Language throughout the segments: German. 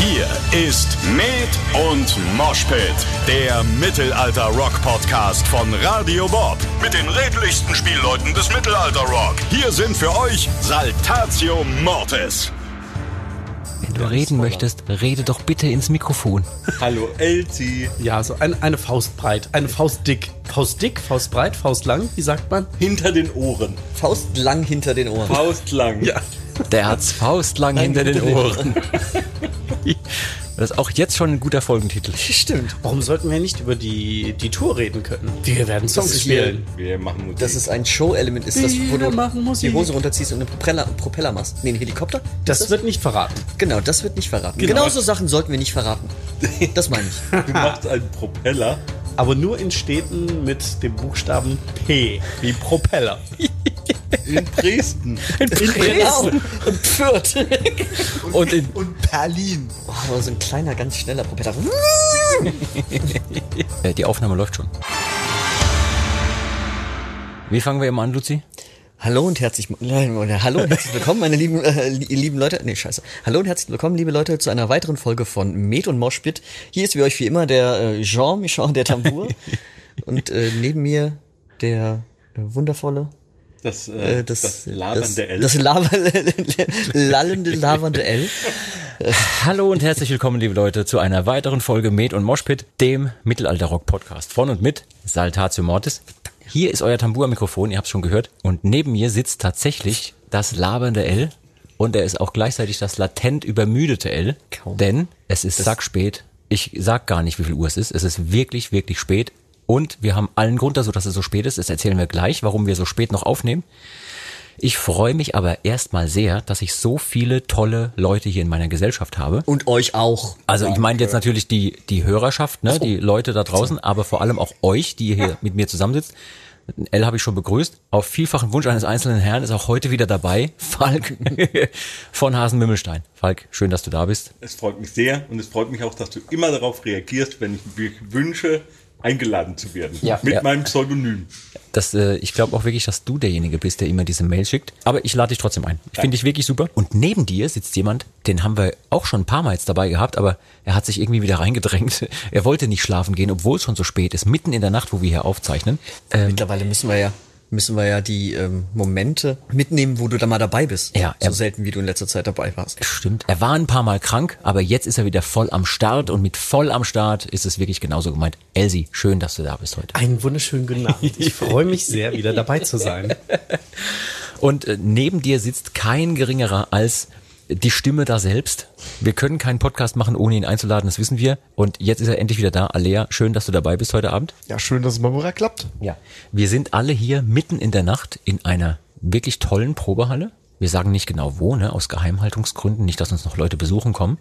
Hier ist Med und Moshpit, der Mittelalter-Rock-Podcast von Radio Bob. Mit den redlichsten Spielleuten des Mittelalter-Rock. Hier sind für euch Saltatio Mortis. Wenn du reden möchtest, rede doch bitte ins Mikrofon. Hallo Elsie. Ja, so ein, eine Faust breit, eine Faust dick. Faust dick, Faust breit, Faust lang, wie sagt man? Hinter den Ohren. Faust lang hinter den Ohren. Faust lang. Ja. Der hat's faustlang hinter den Ohren. Das ist auch jetzt schon ein guter Folgentitel. Stimmt. Warum sollten wir nicht über die, die Tour reden können? Wir werden Songs hier- spielen. Wir machen Musik. Das ist ein Show-Element. Ist das, wo Wir du machen Musik. die Hose runterziehst und einen Propeller, Propeller machst? Nee, einen Helikopter? Das Ist wird nicht verraten. Genau, das wird nicht verraten. Genau. Genau, so Sachen sollten wir nicht verraten. Das meine ich. du machst einen Propeller. Aber nur in Städten mit dem Buchstaben P, wie Propeller. In Dresden. Genau. Und Fürth. Und in, Und Berlin. Oh, aber so ein kleiner, ganz schneller Propeller. äh, die Aufnahme läuft schon. Wie fangen wir immer an, Luzi? Hallo und herzlich, nein, hallo und herzlich willkommen, meine lieben, äh, li- lieben Leute. Nee, scheiße. Hallo und herzlich willkommen, liebe Leute, zu einer weiteren Folge von Med und Moshpit. Hier ist wie euch wie immer der äh, Jean Michon, der Tambour. und äh, neben mir der äh, wundervolle, Das, äh, äh, das, das, labernde L. Das lava, lallende, lavernde L. Hallo und herzlich willkommen, liebe Leute, zu einer weiteren Folge Med und Moshpit, dem Mittelalter-Rock-Podcast von und mit Saltatio Mortis. Hier ist euer Tambour-Mikrofon, ihr habt schon gehört. Und neben mir sitzt tatsächlich das labernde L. Und er ist auch gleichzeitig das latent übermüdete L. Kaum. Denn es ist sackspät. Ich sag gar nicht, wie viel Uhr es ist. Es ist wirklich, wirklich spät. Und wir haben allen Grund dazu, dass es so spät ist. Das erzählen wir gleich, warum wir so spät noch aufnehmen. Ich freue mich aber erstmal sehr, dass ich so viele tolle Leute hier in meiner Gesellschaft habe. Und euch auch. Also ich meine jetzt natürlich die, die Hörerschaft, ne, die Leute da draußen, aber vor allem auch euch, die hier mit mir zusammensitzt. L habe ich schon begrüßt. Auf vielfachen Wunsch eines einzelnen Herrn ist auch heute wieder dabei Falk von Hasenmümmelstein. Falk, schön, dass du da bist. Es freut mich sehr und es freut mich auch, dass du immer darauf reagierst, wenn ich mich wünsche, eingeladen zu werden. Ja. Mit Ja. meinem Pseudonym. Das, äh, ich glaube auch wirklich, dass du derjenige bist, der immer diese Mail schickt. Aber ich lade dich trotzdem ein. Ich finde dich wirklich super. Und neben dir sitzt jemand, den haben wir auch schon ein paar Mal jetzt dabei gehabt, aber er hat sich irgendwie wieder reingedrängt. Er wollte nicht schlafen gehen, obwohl es schon so spät ist, mitten in der Nacht, wo wir hier aufzeichnen. Ähm, Mittlerweile müssen wir ja, müssen wir ja die ähm, Momente mitnehmen, wo du da mal dabei bist. Ja, So selten, wie du in letzter Zeit dabei warst. Stimmt. Er war ein paar Mal krank, aber jetzt ist er wieder voll am Start und mit voll am Start ist es wirklich genauso gemeint. Elsie, schön, dass du da bist heute. Einen wunderschönen guten Abend. Ich freue mich sehr, wieder dabei zu sein. Und äh, neben dir sitzt kein geringerer als die Stimme da selbst. Wir können keinen Podcast machen, ohne ihn einzuladen, das wissen wir. Und jetzt ist er endlich wieder da. Alea, schön, dass du dabei bist heute Abend. Ja, schön, dass es mal wieder klappt. Ja. Wir sind alle hier mitten in der Nacht in einer wirklich tollen Probehalle. Wir sagen nicht genau wo, ne, aus Geheimhaltungsgründen, nicht, dass uns noch Leute besuchen kommen.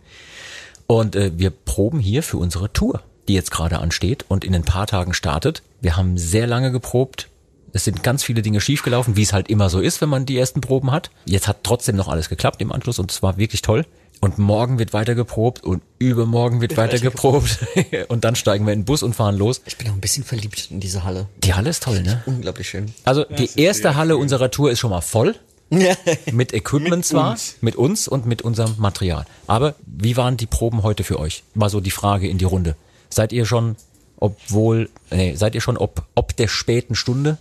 Und äh, wir proben hier für unsere Tour, die jetzt gerade ansteht und in ein paar Tagen startet. Wir haben sehr lange geprobt. Es sind ganz viele Dinge schiefgelaufen, wie es halt immer so ist, wenn man die ersten Proben hat. Jetzt hat trotzdem noch alles geklappt im Anschluss und es war wirklich toll. Und morgen wird weiter geprobt und übermorgen wird weiter geprobt. und dann steigen wir in den Bus und fahren los. Ich bin auch ein bisschen verliebt in diese Halle. Die Halle ist toll, ne? Unglaublich schön. Also ist die erste Halle schön. unserer Tour ist schon mal voll. mit Equipment Mit zwar, uns. mit uns und mit unserem Material. Aber wie waren die Proben heute für euch? Mal so die Frage in die Runde. Seid ihr schon, obwohl, nee, seid ihr schon ob, ob der späten Stunde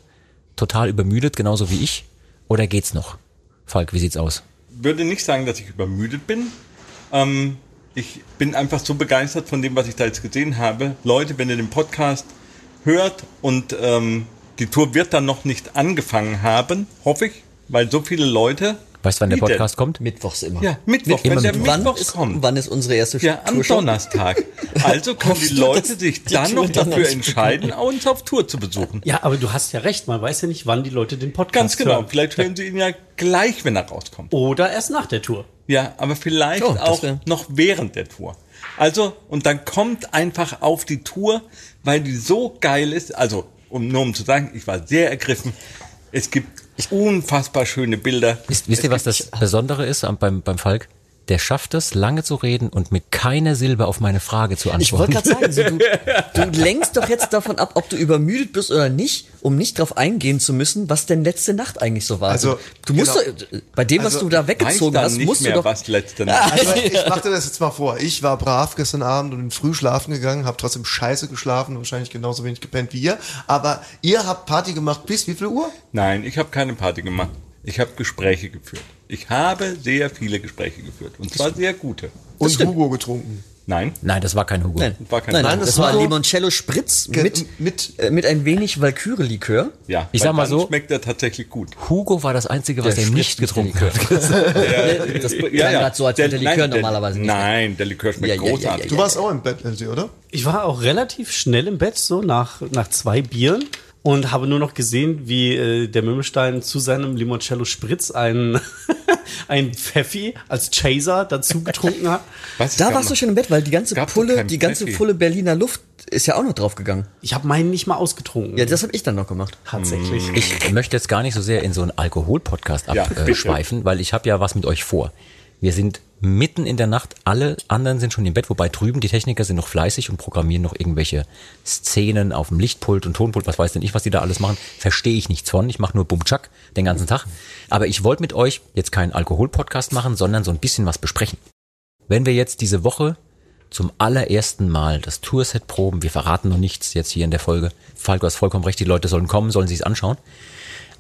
total übermüdet, genauso wie ich? Oder geht's noch? Falk, wie sieht's aus? würde nicht sagen, dass ich übermüdet bin. Ähm, ich bin einfach so begeistert von dem, was ich da jetzt gesehen habe. Leute, wenn ihr den Podcast hört und ähm, die Tour wird dann noch nicht angefangen haben, hoffe ich, weil so viele Leute. Weißt du, wann der Wie denn? Podcast kommt? Mittwochs immer. Ja, Mittwoch, Immer wenn der Mittwoch. Wann ist, kommt. wann ist unsere erste Ja, am Tour schon? Donnerstag. Also können die Leute sich die dann noch dafür entscheiden, uns auf Tour zu besuchen. Ja, aber du hast ja recht, man weiß ja nicht, wann die Leute den Podcast Ganz genau. hören. Vielleicht hören sie ihn ja gleich, wenn er rauskommt. Oder erst nach der Tour. Ja, aber vielleicht Oh, auch noch während der Tour. Also, und dann kommt einfach auf die Tour, weil die so geil ist. Also, um nur um zu sagen, ich war sehr ergriffen. Es gibt unfassbar schöne Bilder. Wisst, wisst ihr, was das Besondere ist beim, beim Falk? Der schafft es, lange zu reden und mit keiner Silbe auf meine Frage zu Ich wollte antworten. gerade sagen, so, du, du lenkst doch jetzt davon ab, ob du übermüdet bist oder nicht, um nicht drauf eingehen zu müssen, was denn letzte Nacht eigentlich so war. Also, du musst genau. doch, bei dem, was Also, du da weggezogen hast, nicht musst mehr, du doch. was letzte Nacht. Also ich mach dir das jetzt mal vor. Ich war brav gestern Abend und bin früh schlafen gegangen, habe trotzdem scheiße geschlafen, wahrscheinlich genauso wenig gepennt wie ihr. Aber ihr habt Party gemacht bis wie viel Uhr? Nein, ich habe keine Party gemacht. Ich habe Gespräche geführt. Ich habe sehr viele Gespräche geführt. Und zwar sehr gute. Und stimmt. Hugo getrunken. Nein, Nein, das war kein Hugo. Nein, War kein nein, Nein, das, das war war- Limoncello Spritz mit, mit- äh, mit ein wenig Valkyrie-Likör. ja. Ich sag mal dann so- schmeckt er tatsächlich gut. Hugo war das Einzige, was Der er nicht getrunken hat. Das klang grad so, als würde der Likör nein, normalerweise nicht Nein, der Likör schmeckt Ja, ja, ja, großartig. ja, Du warst auch im Bett, oder? Ich war auch relativ schnell im Bett, so nach, nach zwei Bieren. Und habe nur noch gesehen, wie äh, der Mümmelstein zu seinem Limoncello Spritz ein, ein Pfeffi als Chaser dazu getrunken hat. Ich Da warst du nicht. schon im Bett, weil die ganze Pulle, die ganze Pfeffi. Pulle Berliner Luft ist ja auch noch draufgegangen. Ich habe meinen nicht mal ausgetrunken. Ja, das habe ich dann noch gemacht. tatsächlich. Ich möchte jetzt gar nicht so sehr in so einen Alkohol-Podcast Ja, bitte. abschweifen, weil ich habe ja was mit euch vor. Wir sind mitten in der Nacht, alle anderen sind schon im Bett, wobei drüben die Techniker sind noch fleißig und programmieren noch irgendwelche Szenen auf dem Lichtpult und Tonpult, was weiß denn ich, was die da alles machen. Verstehe ich nichts von. Ich mache nur Bumchak den ganzen Tag. Aber ich wollte mit euch jetzt keinen Alkohol-Podcast machen, sondern so ein bisschen was besprechen. Wenn wir jetzt diese Woche zum allerersten Mal das Tourset proben, wir verraten noch nichts jetzt hier in der Folge. Falco hast vollkommen recht, die Leute sollen kommen, sollen sich anschauen.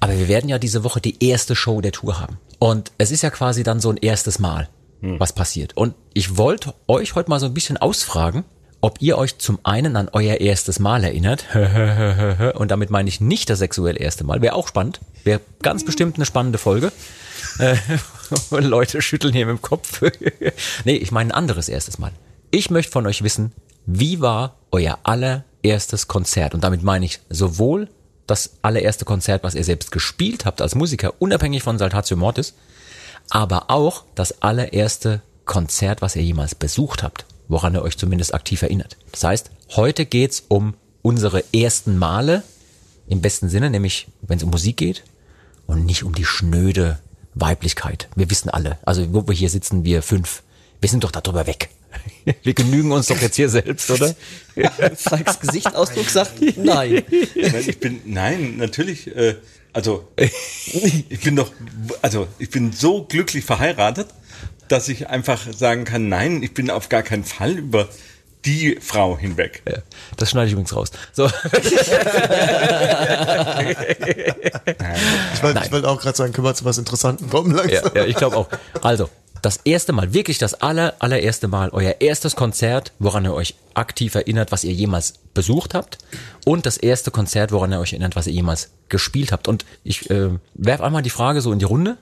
Aber wir werden ja diese Woche die erste Show der Tour haben. Und es ist ja quasi dann so ein erstes Mal, was passiert. Und ich wollte euch heute mal so ein bisschen ausfragen, ob ihr euch zum einen an euer erstes Mal erinnert. Und damit meine ich nicht das sexuelle erste Mal. Wäre auch spannend. Wäre ganz bestimmt eine spannende Folge. Leute schütteln hier mit dem Kopf. nee, ich meine ein anderes erstes Mal. Ich möchte von euch wissen, wie war euer allererstes Konzert? Und damit meine ich sowohl das allererste Konzert, was ihr selbst gespielt habt als Musiker, unabhängig von Saltatio Mortis, aber auch das allererste Konzert, was ihr jemals besucht habt, woran ihr euch zumindest aktiv erinnert. Das heißt, heute geht's um unsere ersten Male, im besten Sinne, nämlich wenn es um Musik geht und nicht um die schnöde Weiblichkeit. Wir wissen alle, also wo wir hier sitzen, wir fünf, wir sind doch darüber weg. Wir genügen uns doch jetzt hier selbst, oder? Falks Gesichtsausdruck sagt nein. Ich bin, nein, natürlich, äh, also ich bin doch, also ich bin so glücklich verheiratet, dass ich einfach sagen kann, nein, ich bin auf gar keinen Fall über die Frau hinweg. Ja, Das schneide ich übrigens raus. So, Ich wollte ich wollte auch gerade sagen, können wir zu was Interessantem kommen ja, langsam. ja, ich glaube auch. Also, das erste Mal, wirklich das aller, allererste Mal, euer erstes Konzert, woran ihr euch aktiv erinnert, was ihr jemals besucht habt. Und das erste Konzert, woran ihr euch erinnert, was ihr jemals gespielt habt. Und ich äh, werf einmal die Frage so in die Runde.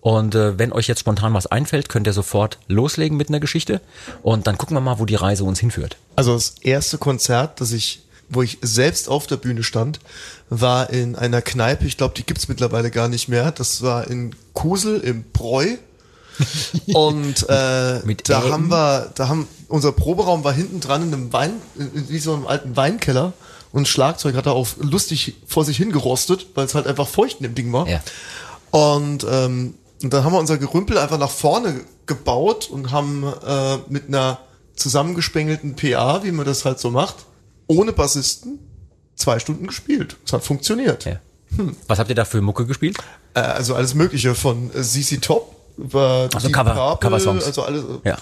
Und äh, wenn euch jetzt spontan was einfällt, könnt ihr sofort loslegen mit einer Geschichte. Und dann gucken wir mal, wo die Reise uns hinführt. Also das erste Konzert, das ich, wo ich selbst auf der Bühne stand, war in einer Kneipe. Ich glaube, die gibt's mittlerweile gar nicht mehr. Das war in Kusel im Bräu. Und äh, Mit da Äden? haben wir, da haben unser Proberaum war hinten dran in einem Wein, in- wie so einem alten Weinkeller. Und Schlagzeug hat er auch lustig vor sich hingerostet, weil es halt einfach feucht in dem Ding war. Ja. Und, ähm, und dann haben wir unser Gerümpel einfach nach vorne gebaut und haben äh, mit einer zusammengespengelten PA, wie man das halt so macht, ohne Bassisten, zwei Stunden gespielt. Es hat funktioniert. Ja. Was habt ihr da für Mucke gespielt? Äh, also alles Mögliche von äh, CC Top über Also Cover- Purple, Cover-Songs. also alles Ja.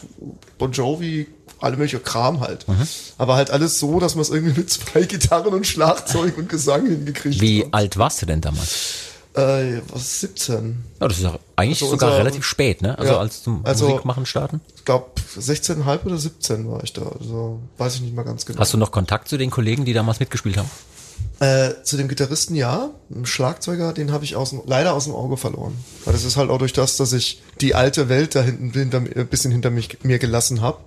Bon Jovi, alle mögliche Kram halt. Mhm. Aber halt alles so, dass man es irgendwie mit zwei Gitarren und Schlagzeug und Gesang hingekriegt Wie hat. alt warst du denn damals? Äh, was 17? Ja, das ist ja eigentlich Also sogar unser- relativ spät, ne? Also Ja, als zum also- Musik machen starten. Ich glaube 16,5 oder 17 war ich da. Also weiß ich nicht mal ganz genau. Hast du noch Kontakt zu den Kollegen, die damals mitgespielt haben? Äh, zu dem Gitarristen ja, dem Schlagzeuger, den habe ich aus dem, leider aus dem Auge verloren. Weil das ist halt auch durch das, dass ich die alte Welt da hinten ein bisschen hinter mich, mir gelassen habe.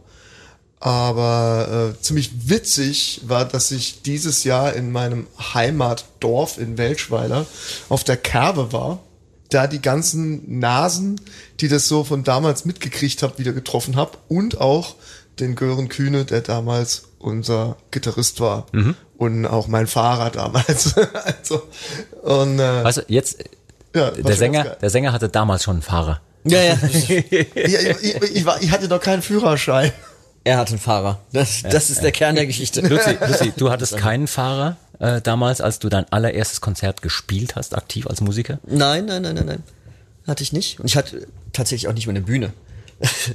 Aber äh, ziemlich witzig war, dass ich dieses Jahr in meinem Heimatdorf in Welschweiler auf der Kerbe war, da die ganzen Nasen, die das so von damals mitgekriegt habe, wieder getroffen habe und auch den Gören Kühne, der damals unser Gitarrist war und auch mein Fahrer damals. also, und äh, Weißt du, jetzt, ja, war der Sänger, der Sänger hatte damals schon einen Fahrer. Ja, ja. Ich, ich, ich, war, ich hatte doch keinen Führerschein. er hat einen Fahrer. Das, das ist der Kern der Geschichte. Lucy, Lucy, du hattest keinen Fahrer äh, damals, als du dein allererstes Konzert gespielt hast, aktiv als Musiker? Nein, nein, nein, nein, nein. Hatte ich nicht. Und ich hatte tatsächlich auch nicht mal eine Bühne.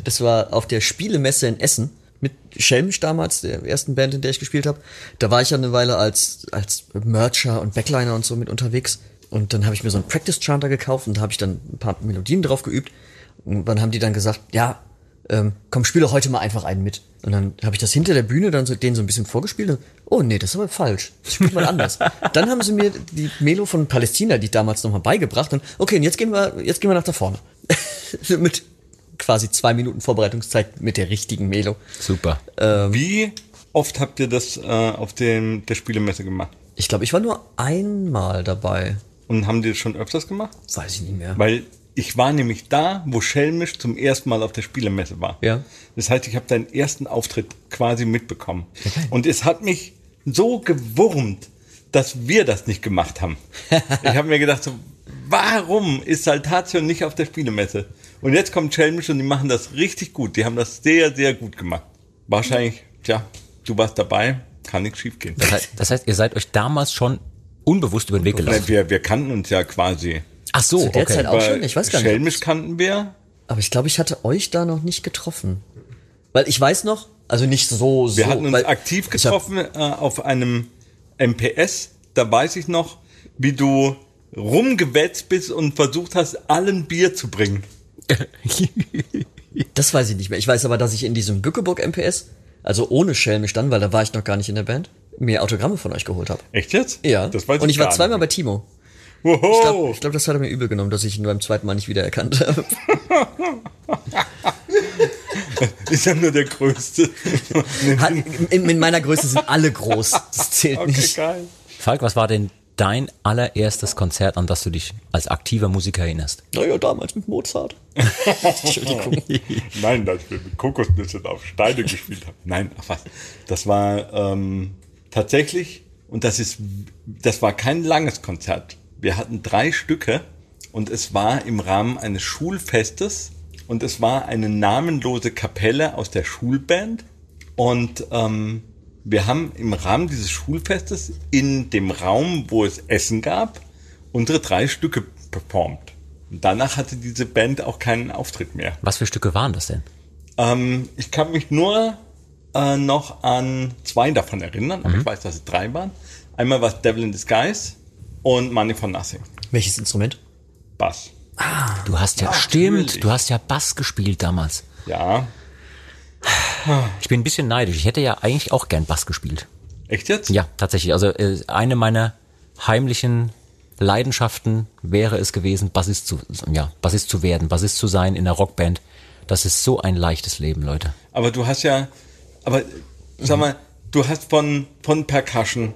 Das war auf der Spielemesse in Essen mit Schelmisch damals, der ersten Band, in der ich gespielt habe. Da war ich ja eine Weile als, als Mercher und Backliner und so mit unterwegs. Und dann habe ich mir so einen Practice Chanter gekauft und da habe ich dann ein paar Melodien drauf geübt. Und dann haben die dann gesagt, ja, ähm, komm, spiele heute mal einfach einen mit. Und dann habe ich das hinter der Bühne dann so denen so ein bisschen vorgespielt. Und, oh nee, das ist aber falsch. Das spielt mal anders. dann haben sie mir die Melo von Palästina, die ich damals nochmal beigebracht. Und okay, und jetzt gehen wir, jetzt gehen wir nach da vorne. mit quasi zwei Minuten Vorbereitungszeit mit der richtigen Melo. Super. Wie oft habt ihr das äh, auf dem, der Spielemesse gemacht? Ich glaube, ich war nur einmal dabei. Und haben die das schon öfters gemacht? Weiß ich nicht mehr. Weil ich war nämlich da, wo Schelmisch zum ersten Mal auf der Spielemesse war. Ja. Das heißt, ich habe deinen ersten Auftritt quasi mitbekommen. Und es hat mich so gewurmt, dass wir das nicht gemacht haben. ich habe mir gedacht, so, warum ist Saltatio nicht auf der Spielemesse? Und jetzt kommt Schelmisch und die machen das richtig gut. Die haben das sehr, sehr gut gemacht. Wahrscheinlich, tja, du warst dabei, kann nichts schief gehen. Das heißt, das heißt, ihr seid euch damals schon unbewusst über den Weg gelaufen. Wir, wir kannten uns ja quasi. Ach so, Zu der okay. Zeit auch schon? Ich weiß gar nicht. Schelmisch kannten wir. Aber ich glaube, ich hatte euch da noch nicht getroffen. Weil ich weiß noch, also nicht so, so. Wir hatten uns weil aktiv getroffen äh, auf einem MPS. Da weiß ich noch, wie du rumgewetzt bist und versucht hast, allen Bier zu bringen. Das weiß ich nicht mehr. Ich weiß aber, dass ich in diesem Bückeburg MPS, also ohne Schelmisch dann, weil da war ich noch gar nicht in der Band, mir Autogramme von euch geholt habe. Echt jetzt? Ja. Das weiß Und ich war zweimal bei. Timo. Mehr. Ich glaube, Woho! ich glaub, das hat er mir übel genommen, dass ich ihn beim zweiten Mal nicht wiedererkannt habe. ist ja nur der Größte. Hat- in, in meiner Größe sind alle groß. Das zählt okay, nicht. geil. Falk, was war denn dein allererstes Konzert, an das du dich als aktiver Musiker erinnerst? Naja, damals mit Mozart. Entschuldigung. Nein, dass wir mit Kokosnüsse auf Steine gespielt haben. Nein, ach was. Das war ähm, tatsächlich, und das ist, das war kein langes Konzert. Wir hatten drei Stücke und es war im Rahmen eines Schulfestes und es war eine namenlose Kapelle aus der Schulband und ähm, wir haben im Rahmen dieses Schulfestes in dem Raum, wo es Essen gab, unsere drei Stücke performt. Und danach hatte diese Band auch keinen Auftritt mehr. Was für Stücke waren das denn? Ähm, ich kann mich nur äh, noch an zwei davon erinnern, aber ich weiß, dass es drei waren. Einmal war es Devil in Disguise und Money for Nothing. Welches Instrument? Bass. Du hast ja, stimmt, du hast ja Bass gespielt damals. Ja. Ich bin ein bisschen neidisch. Ich hätte ja eigentlich auch gern Bass gespielt. Echt jetzt? Ja, tatsächlich. Also äh, eine meiner heimlichen Leidenschaften wäre es gewesen, Bassist zu, ja, Bassist zu werden, Bassist zu sein in einer Rockband. Das ist so ein leichtes Leben, Leute. Aber du hast ja, aber sag mal, du hast von, von Percussion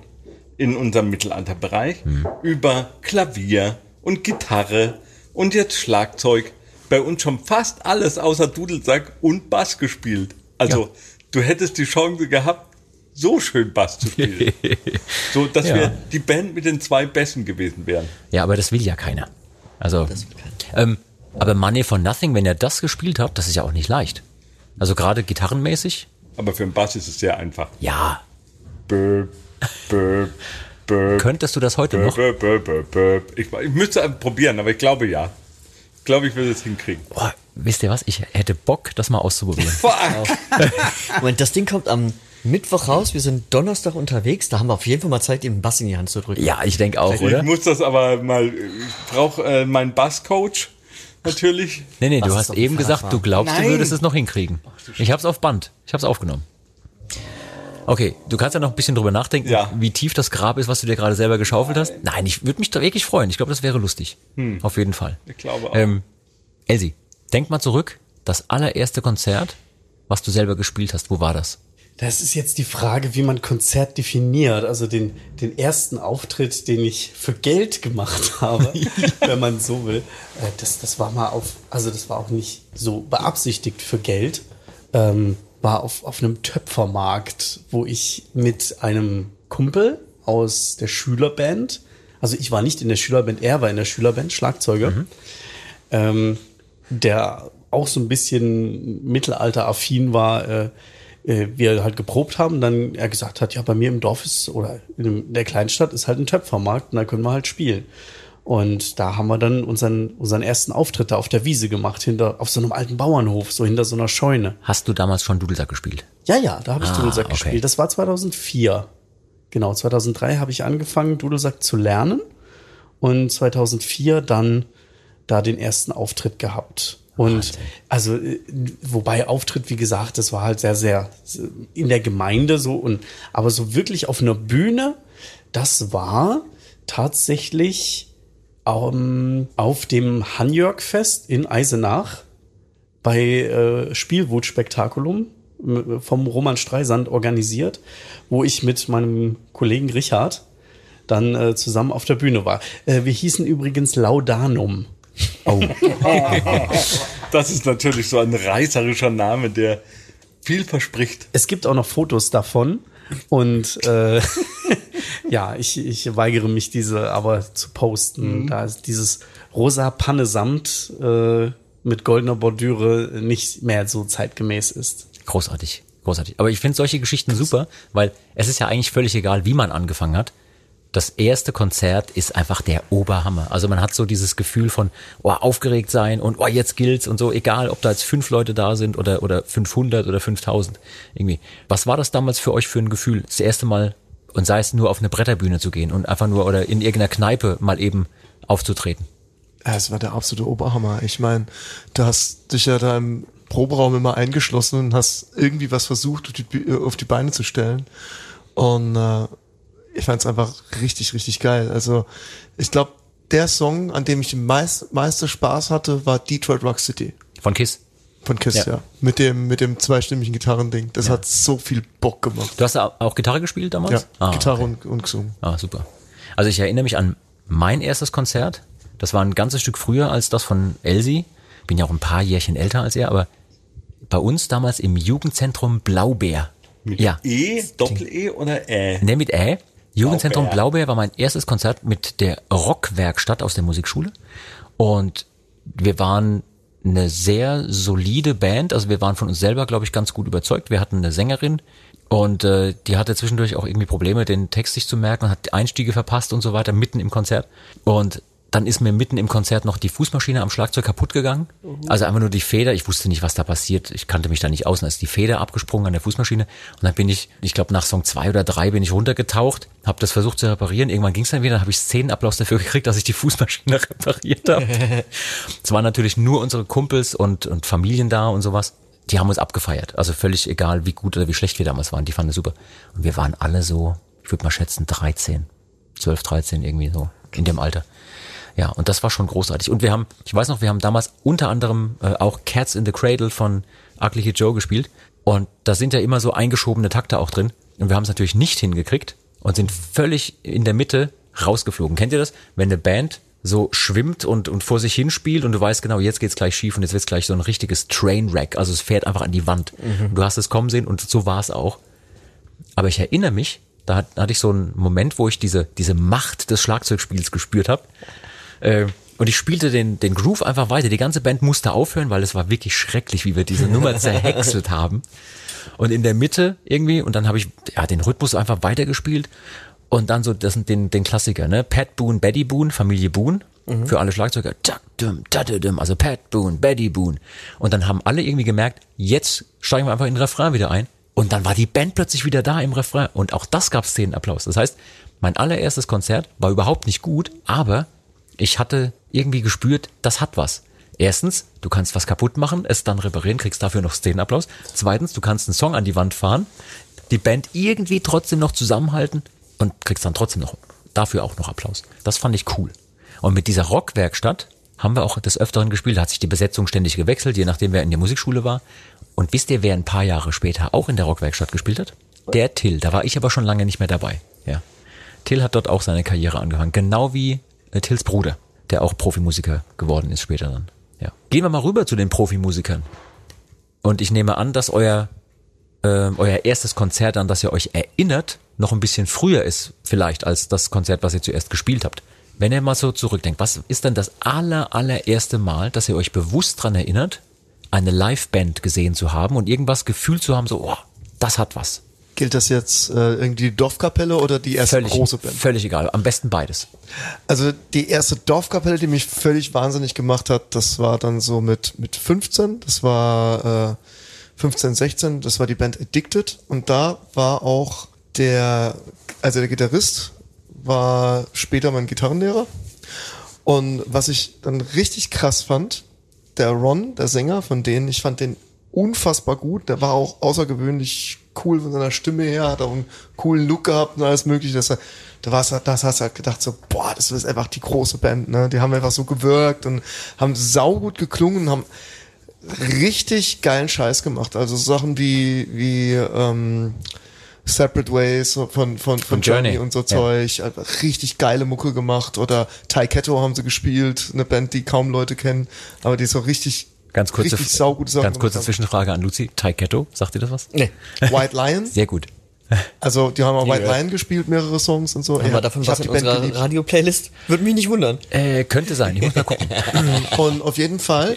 in unserem Mittelalterbereich über Klavier und Gitarre und jetzt Schlagzeug bei uns schon fast alles außer Dudelsack und Bass gespielt. Also Ja. du hättest die Chance gehabt, so schön Bass zu spielen. so, dass Ja. wir die Band mit den zwei Besten gewesen wären. Ja, aber das will ja keiner. Also, ähm, aber Money for Nothing, wenn ihr das gespielt habt, das ist ja auch nicht leicht. Also gerade gitarrenmäßig, Aber für den Bass ist es sehr einfach. ja. Könntest du das heute noch? Ich, ich müsste probieren, aber ich glaube ja. Ich glaube, ich würde es hinkriegen. Boah, wisst ihr was? Ich hätte Bock, das mal auszuprobieren. Moment, das Ding kommt am Mittwoch raus. Wir sind Donnerstag unterwegs. Da haben wir auf jeden Fall mal Zeit, ihm einen Bass in die Hand zu drücken. ja, ich denke auch, Ich oder? muss das aber mal. Ich brauche äh, meinen Basscoach natürlich. Nee, nee, Was du hast eben gesagt, Fahrradfahren? du glaubst, Nein. du würdest es noch hinkriegen. Ich hab's auf Band. Ich hab's aufgenommen. Okay, du kannst ja noch ein bisschen drüber nachdenken, Ja. wie tief das Grab ist, was du dir gerade selber geschaufelt hast. Nein, ich würde mich da wirklich freuen. Ich glaube, das wäre lustig. Auf jeden Fall. Ich glaube auch. Ähm, Elsie, denk mal zurück. Das allererste Konzert, was du selber gespielt hast, wo war das? Das ist jetzt die Frage, wie man Konzert definiert. Also den, den ersten Auftritt, den ich für Geld gemacht habe, wenn man so will. Äh, Das, das war mal auf, also das war auch nicht so beabsichtigt für Geld. Ähm, war auf, auf einem Töpfermarkt, wo ich mit einem Kumpel aus der Schülerband, also ich war nicht in der Schülerband, er war in der Schülerband, Schlagzeuger, ähm, der auch so ein bisschen mittelalteraffin war, äh, äh, wir halt geprobt haben, dann er gesagt hat, ja, bei mir im Dorf ist oder in der Kleinstadt ist halt ein Töpfermarkt und da können wir halt spielen. Und da haben wir dann unseren, unseren ersten Auftritt da auf der Wiese gemacht, hinter, auf so einem alten Bauernhof, so hinter so einer Scheune. Hast du damals schon Dudelsack gespielt? Ja, ja, da habe ich Ah, Dudelsack okay. gespielt. Das war 2004. Genau, 2003 habe ich angefangen, Dudelsack zu lernen. Und 2004 dann da den ersten Auftritt gehabt. Und also, äh, wobei Auftritt, wie gesagt, das war halt sehr, sehr in der Gemeinde so und aber so wirklich auf einer Bühne, das war tatsächlich ähm, auf dem Hanjörg-Fest in Eisenach bei äh, Spielwut-Spektakulum m- vom Roman Streisand organisiert, wo ich mit meinem Kollegen Richard dann äh, zusammen auf der Bühne war. Äh, wir hießen übrigens Laudanum. Das ist natürlich so ein reißerischer Name, der viel verspricht. Es gibt auch noch Fotos davon und äh, ja, ich, ich weigere mich, diese aber zu posten. Da ist dieses rosa Pannesamt äh, mit goldener Bordüre nicht mehr so zeitgemäß ist. Großartig, großartig. Aber ich finde solche Geschichten super, weil es ist ja eigentlich völlig egal, wie man angefangen hat. Das erste Konzert ist einfach der Oberhammer. Also man hat so dieses Gefühl von oh, aufgeregt sein und oh, jetzt gilt's und so, egal ob da jetzt fünf Leute da sind oder, oder 500 oder 5000 irgendwie. Was war das damals für euch für ein Gefühl, das erste Mal und sei es nur auf eine Bretterbühne zu gehen und einfach nur oder in irgendeiner Kneipe mal eben aufzutreten? Es war der absolute Oberhammer. Ich meine, du hast dich ja da im Proberaum immer eingeschlossen und hast irgendwie was versucht, auf die, auf die Beine zu stellen. Und äh, ich fand es einfach richtig, richtig geil. Also ich glaube, der Song, an dem ich den meist, meisten Spaß hatte, war Detroit Rock City Von Kiss. von Kiss, ja. Ja. Mit dem, mit dem zweistimmigen Gitarrending. Das hat so viel Bock gemacht. Du hast auch Gitarre gespielt damals? Ja, Ah, Gitarre okay. und, und gesungen. Ah, super. Also ich erinnere mich an mein erstes Konzert. Das war ein ganzes Stück früher als das von Elsie. Bin ja auch ein paar Jährchen älter als er, aber bei uns damals im Jugendzentrum Blaubeer. ja. E, Doppel-E oder Ä? Ne, mit Ä. Jugendzentrum Blaubeer. Blaubeer war mein erstes Konzert mit der Rockwerkstatt aus der Musikschule. Und wir waren eine sehr solide Band. Also wir waren von uns selber, glaube ich, ganz gut überzeugt. Wir hatten eine Sängerin und äh, die hatte zwischendurch auch irgendwie Probleme, den Text sich zu merken und hat Einstiege verpasst und so weiter mitten im Konzert. Und dann ist mir mitten im Konzert noch die Fußmaschine am Schlagzeug kaputt gegangen. Also einfach nur die Feder. Ich wusste nicht, was da passiert. Ich kannte mich da nicht aus. Und dann ist die Feder abgesprungen an der Fußmaschine. Und dann bin ich, ich glaube nach Song zwei oder drei bin ich runtergetaucht, habe das versucht zu reparieren. Irgendwann ging es dann wieder. Dann habe ich Szenenapplaus dafür gekriegt, dass ich die Fußmaschine repariert habe. es waren natürlich nur unsere Kumpels und, und Familien da und sowas. Die haben uns abgefeiert. Also völlig egal, wie gut oder wie schlecht wir damals waren. Die fanden es super. Und wir waren alle so, ich würde mal schätzen, 13, 12, 13 irgendwie so in dem Alter. Ja, und das war schon großartig. Und wir haben, ich weiß noch, wir haben damals unter anderem äh, auch Cats in the Cradle von Ugly Kid Joe gespielt. Und da sind ja immer so eingeschobene Takte auch drin. Und wir haben es natürlich nicht hingekriegt und sind völlig in der Mitte rausgeflogen. Kennt ihr das? Wenn eine Band so schwimmt und, und vor sich hinspielt und du weißt genau, jetzt geht's gleich schief und jetzt wird's gleich so ein richtiges Trainwreck. Also es fährt einfach an die Wand. Und du hast es kommen sehen und so war es auch. Aber ich erinnere mich, da hat- hatte ich so einen Moment, wo ich diese, diese Macht des Schlagzeugspiels gespürt habe. Äh, und ich spielte den, den Groove einfach weiter. Die ganze Band musste aufhören, weil es war wirklich schrecklich, wie wir diese Nummer zerhäckselt haben. Und in der Mitte irgendwie, und dann habe ich ja, den Rhythmus einfach weitergespielt. Und dann so das, den, den Klassiker, ne? Pat Boone, Betty Boone, Familie Boone. Für alle Schlagzeuger. Also Pat Boone, Betty Boone. Und dann haben alle irgendwie gemerkt, jetzt steigen wir einfach in den Refrain wieder ein. Und dann war die Band plötzlich wieder da im Refrain. Und auch das gab Szenenapplaus. Das heißt, mein allererstes Konzert war überhaupt nicht gut, aber ich hatte irgendwie gespürt, das hat was. Erstens, du kannst was kaputt machen, es dann reparieren, kriegst dafür noch Szenenapplaus. Zweitens, du kannst einen Song an die Wand fahren, die Band irgendwie trotzdem noch zusammenhalten und kriegst dann trotzdem noch dafür auch noch Applaus. Das fand ich cool. Und mit dieser Rockwerkstatt haben wir auch des Öfteren gespielt. Da hat sich die Besetzung ständig gewechselt, je nachdem wer in der Musikschule war. Und wisst ihr, wer ein paar Jahre später auch in der Rockwerkstatt gespielt hat? Der Till. Da war ich aber schon lange nicht mehr dabei. Ja. Till hat dort auch seine Karriere angefangen. Genau wie äh, Tills Bruder, der auch Profimusiker geworden ist später dann. Ja. Gehen wir mal rüber zu den Profimusikern. Und ich nehme an, dass euer, ähm, euer erstes Konzert, an das ihr euch erinnert, noch ein bisschen früher ist, vielleicht, als das Konzert, was ihr zuerst gespielt habt. wenn ihr mal so zurückdenkt, was ist denn das aller, allererste Mal, dass ihr euch bewusst dran erinnert, eine Liveband gesehen zu haben und irgendwas gefühlt zu haben, so, oh, das hat was. Gilt das jetzt äh, irgendwie die Dorfkapelle oder die erste Völlig, große Band? völlig egal. Am besten beides. Also die erste Dorfkapelle, die mich völlig wahnsinnig gemacht hat, das war dann so mit, mit 15, das war äh, 15, 16, das war die Band Addicted und da war auch der, also der Gitarrist war später mein Gitarrenlehrer und was ich dann richtig krass fand, der Ron, der Sänger von denen, ich fand den unfassbar gut, der war auch außergewöhnlich cool von seiner Stimme her, hat auch einen coolen Look gehabt und alles mögliche, dass er, da war's, das hast du halt gedacht so, boah, das ist einfach die große Band, ne, die haben einfach so gewirkt und haben saugut geklungen, haben richtig geilen Scheiß gemacht, also Sachen wie, wie, ähm, Separate Ways von, von, von, Von Journey. Journey. und so Ja. Zeug, einfach richtig geile Mucke gemacht oder Taiketo haben sie gespielt, eine Band, die kaum Leute kennen, aber die so richtig, Ganz kurze, richtig saugute Sachen ganz kurze Zwischenfrage an Luzi. Taiketo, sagt ihr das was? Nee. White Lion, Sehr gut. also die haben auch White. Lion gespielt, mehrere Songs und so. Haben Ja, wir davon was in unserer. Radio-Playlist? Würde mich nicht wundern. Äh, könnte sein, ich muss mal gucken. Und auf jeden Fall,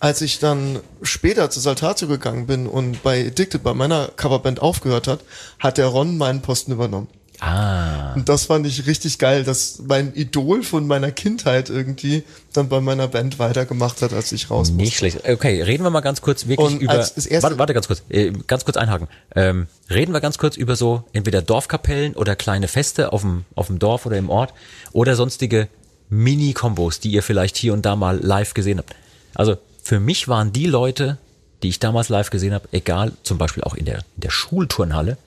als ich dann später zu Saltatio gegangen bin und bei Addicted bei meiner Coverband aufgehört hat, hat der Ron meinen Posten übernommen. Ah. Und das fand ich richtig geil, dass mein Idol von meiner Kindheit irgendwie dann bei meiner Band weitergemacht hat, als ich raus Nicht schlecht. Okay, reden wir mal ganz kurz wirklich Und über. warte, warte ganz kurz. Äh, ganz kurz einhaken. Ähm, reden wir ganz kurz über so entweder Dorfkapellen oder kleine Feste auf dem, auf dem Dorf oder im Ort oder sonstige Mini-Kombos, die ihr vielleicht hier und da mal live gesehen habt. Also für mich waren die Leute, die ich damals live gesehen habe, egal, zum Beispiel auch in der, in der Schulturnhalle,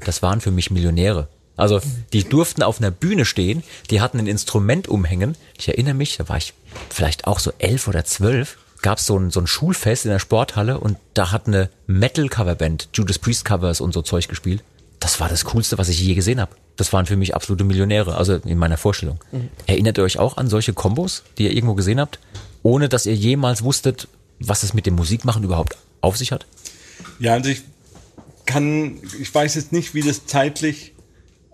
das waren für mich Millionäre. Also die durften auf einer Bühne stehen, die hatten ein Instrument umhängen. Ich erinnere mich, da war ich vielleicht auch so elf oder zwölf, gab es so ein, so ein Schulfest in der Sporthalle und da hat eine Metal-Coverband, Judas Priest Covers und so Zeug gespielt. Das war das Coolste, was ich je gesehen habe. Das waren für mich absolute Millionäre, also in meiner Vorstellung. Erinnert ihr euch auch an solche Kombos, die ihr irgendwo gesehen habt, ohne dass ihr jemals wusstet, was es mit dem Musikmachen überhaupt auf sich hat? Ja, also ich kann, ich weiß jetzt nicht, wie das zeitlich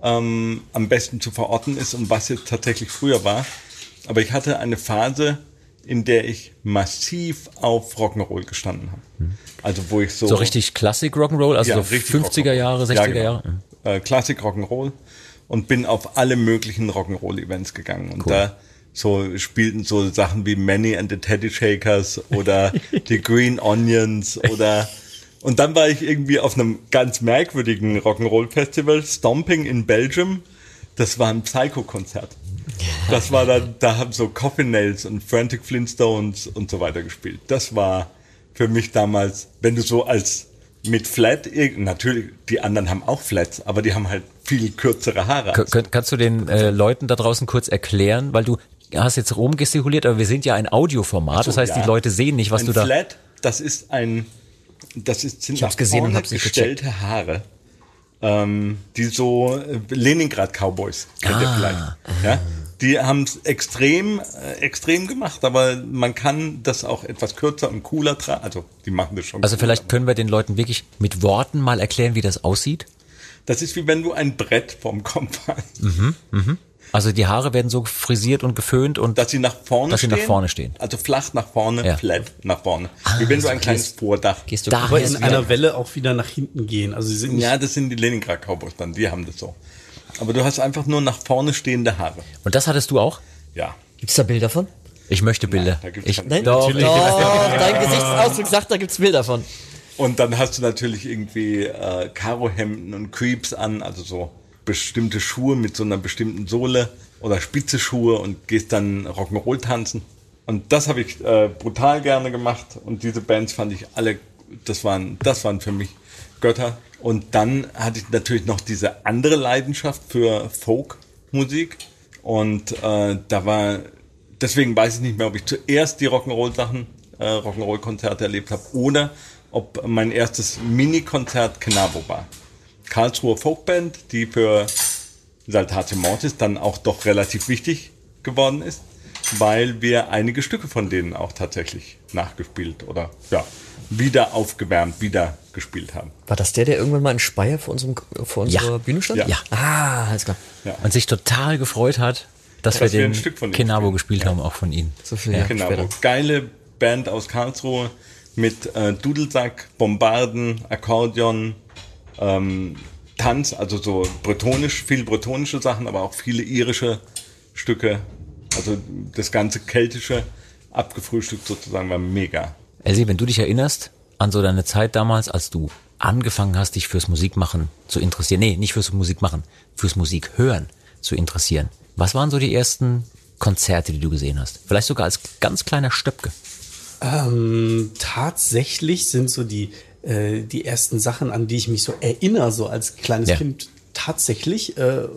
ähm, am besten zu verorten ist und was jetzt tatsächlich früher war. Aber ich hatte eine Phase, in der ich massiv auf Rock'n'Roll gestanden habe. Also wo ich so, So richtig Klassik Rock'n'Roll, also Ja, so richtig 50er Jahre, 60er Ja, genau. Jahre. äh, Klassik Rock'n'Roll und bin auf alle möglichen Rock'n'Roll-Events gegangen. Und da so spielten so Sachen wie Manny and the Teddy Shakers oder die Green Onions oder und dann war ich irgendwie auf einem ganz merkwürdigen Rock'n'Roll-Festival, Stomping in Belgium. Das war ein Psycho-Konzert. Das war dann, da haben so Coffin Nails und Frantic Flintstones und so weiter gespielt. Das war für mich damals, wenn du so als mit Flat, natürlich, die anderen haben auch Flats, aber die haben halt viel kürzere Haare. K kannst du den äh, Leuten da draußen kurz erklären, weil du hast jetzt rumgestikuliert, aber wir sind ja ein Audioformat, so, das heißt, ja. die Leute sehen nicht, was ein du da. Flat, das ist ein, das ist, sind Ich nach gesehen und vorne gestellte Haare, ähm, die so äh, Leningrad Cowboys kennt ihr Ah. vielleicht, ja? Die haben es extrem, äh, extrem gemacht, aber man kann das auch etwas kürzer und cooler tragen. Also die machen das schon. Also vielleicht aber- können wir den Leuten wirklich mit Worten mal erklären, wie das aussieht. Das ist wie wenn du ein Brett vom Kopf hast, Also die Haare werden so frisiert und geföhnt und dass sie nach vorne Dass sie stehen. nach vorne stehen. Also flach nach vorne, Ja. flat nach vorne. wie wenn du ein kleines Vordach. Gehst du Da- Aber in einer Welle auch wieder nach hinten gehen. Also sie sind Ja, das sind die Leningrad Cowboys dann, die haben das so. Aber du hast einfach nur nach vorne stehende Haare. und das hattest du auch? Ja. Gibt's da Bilder von? Ich möchte Bilder. da gibt's ich, Nein, doch, natürlich. Doch, dein Gesichtsausdruck sagt, da gibt's Bilder von. Und dann hast du natürlich irgendwie äh, Karohemden und Creeps an, also so bestimmte Schuhe mit so einer bestimmten Sohle oder spitze Schuhe und gehst dann Rock'n'Roll tanzen. Und das habe ich äh, brutal gerne gemacht und diese Bands fand ich alle, das waren, das waren für mich Götter. Und dann hatte ich natürlich noch diese andere Leidenschaft für Folkmusik und äh, da war, deswegen weiß ich nicht mehr, ob ich zuerst die Rock'n'Roll-Sachen, äh, Rock'n'Roll-Konzerte erlebt habe oder ob mein erstes Mini-Konzert Knabo war. Karlsruher Folkband, die für Saltate Mortis dann auch doch relativ wichtig geworden ist, weil wir einige Stücke von denen auch tatsächlich nachgespielt oder ja, wieder aufgewärmt, wieder gespielt haben. War das der, der irgendwann mal in Speyer vor, unserem, vor unserer Ja. Bühne stand? Ja. Ah, alles klar. und sich total gefreut hat, dass Dass wir wir ein den Stück von ihm Kenabo spielen. gespielt haben, auch von ihnen. So viel Ja. Genau. später. Geile Band aus Karlsruhe mit äh, Dudelsack, Bombarden, Akkordeon, ähm, Tanz, also so bretonisch, viel bretonische Sachen, aber auch viele irische Stücke. Also das ganze keltische abgefrühstückt sozusagen war mega. Elsie, wenn du dich erinnerst an so deine Zeit damals, als du angefangen hast, dich fürs Musikmachen zu interessieren, nee, nicht fürs Musikmachen, fürs Musikhören zu interessieren. Was waren so die ersten Konzerte, die du gesehen hast? Vielleicht sogar als ganz kleiner Stöpke. Ähm, tatsächlich sind so die, äh, die ersten Sachen, an die ich mich so erinnere, so als kleines Ja. Kind, tatsächlich äh,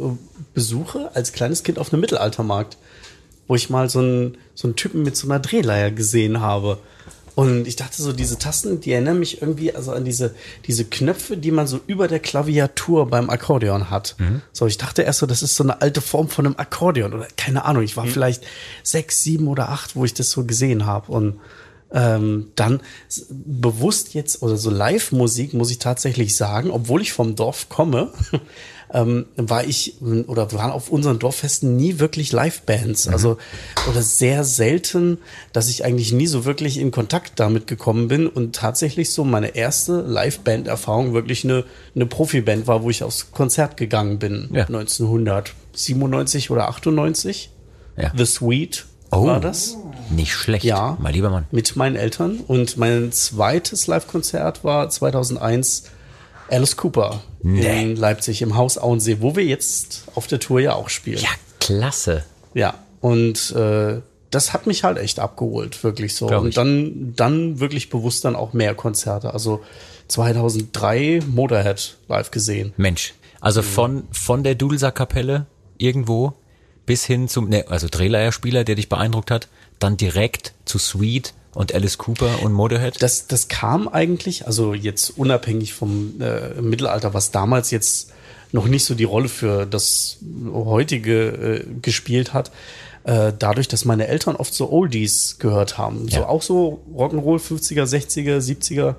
Besuche als kleines Kind auf einem Mittelaltermarkt, wo ich mal so einen, so einen Typen mit so einer Drehleier gesehen habe. Und ich dachte so, diese Tasten, die erinnern mich irgendwie also an diese, diese Knöpfe, die man so über der Klaviatur beim Akkordeon hat. So, ich dachte erst so, das ist so eine alte Form von einem Akkordeon oder keine Ahnung. Ich war vielleicht sechs, sieben oder acht, wo ich das so gesehen habe. Und ähm, dann bewusst jetzt oder so Live-Musik muss ich tatsächlich sagen, obwohl ich vom Dorf komme, ähm, war ich oder waren auf unseren Dorffesten nie wirklich Live-Bands. Also oder sehr selten, dass ich eigentlich nie so wirklich in Kontakt damit gekommen bin und tatsächlich so meine erste Live-Band-Erfahrung wirklich eine, eine Profiband war, wo ich aufs Konzert gegangen bin. Ja. 1997 oder 98. Ja. The Sweet Oh. war das. Nicht schlecht, Ja. mein lieber Mann. Mit meinen Eltern. Und mein zweites Live-Konzert war 2001 Alice Cooper in Leipzig im Haus Auensee, wo wir jetzt auf der Tour ja auch spielen. Ja, klasse. Ja. Und äh, das hat mich halt echt abgeholt, wirklich so. Glaub. Und dann, dann wirklich bewusst dann auch mehr Konzerte. Also 2003 Motorhead live gesehen. Mensch, also von, von der Dudelsack-Kapelle irgendwo bis hin zum, ne, also Drehleierspieler, der dich beeindruckt hat, dann direkt zu Sweet und Alice Cooper und Motorhead. Das, das kam eigentlich, also jetzt unabhängig vom äh, Mittelalter, was damals jetzt noch nicht so die Rolle für das heutige äh, gespielt hat, äh, dadurch, dass meine Eltern oft so Oldies gehört haben. So Ja. auch so Rock'n'Roll 50er, 60er, 70er.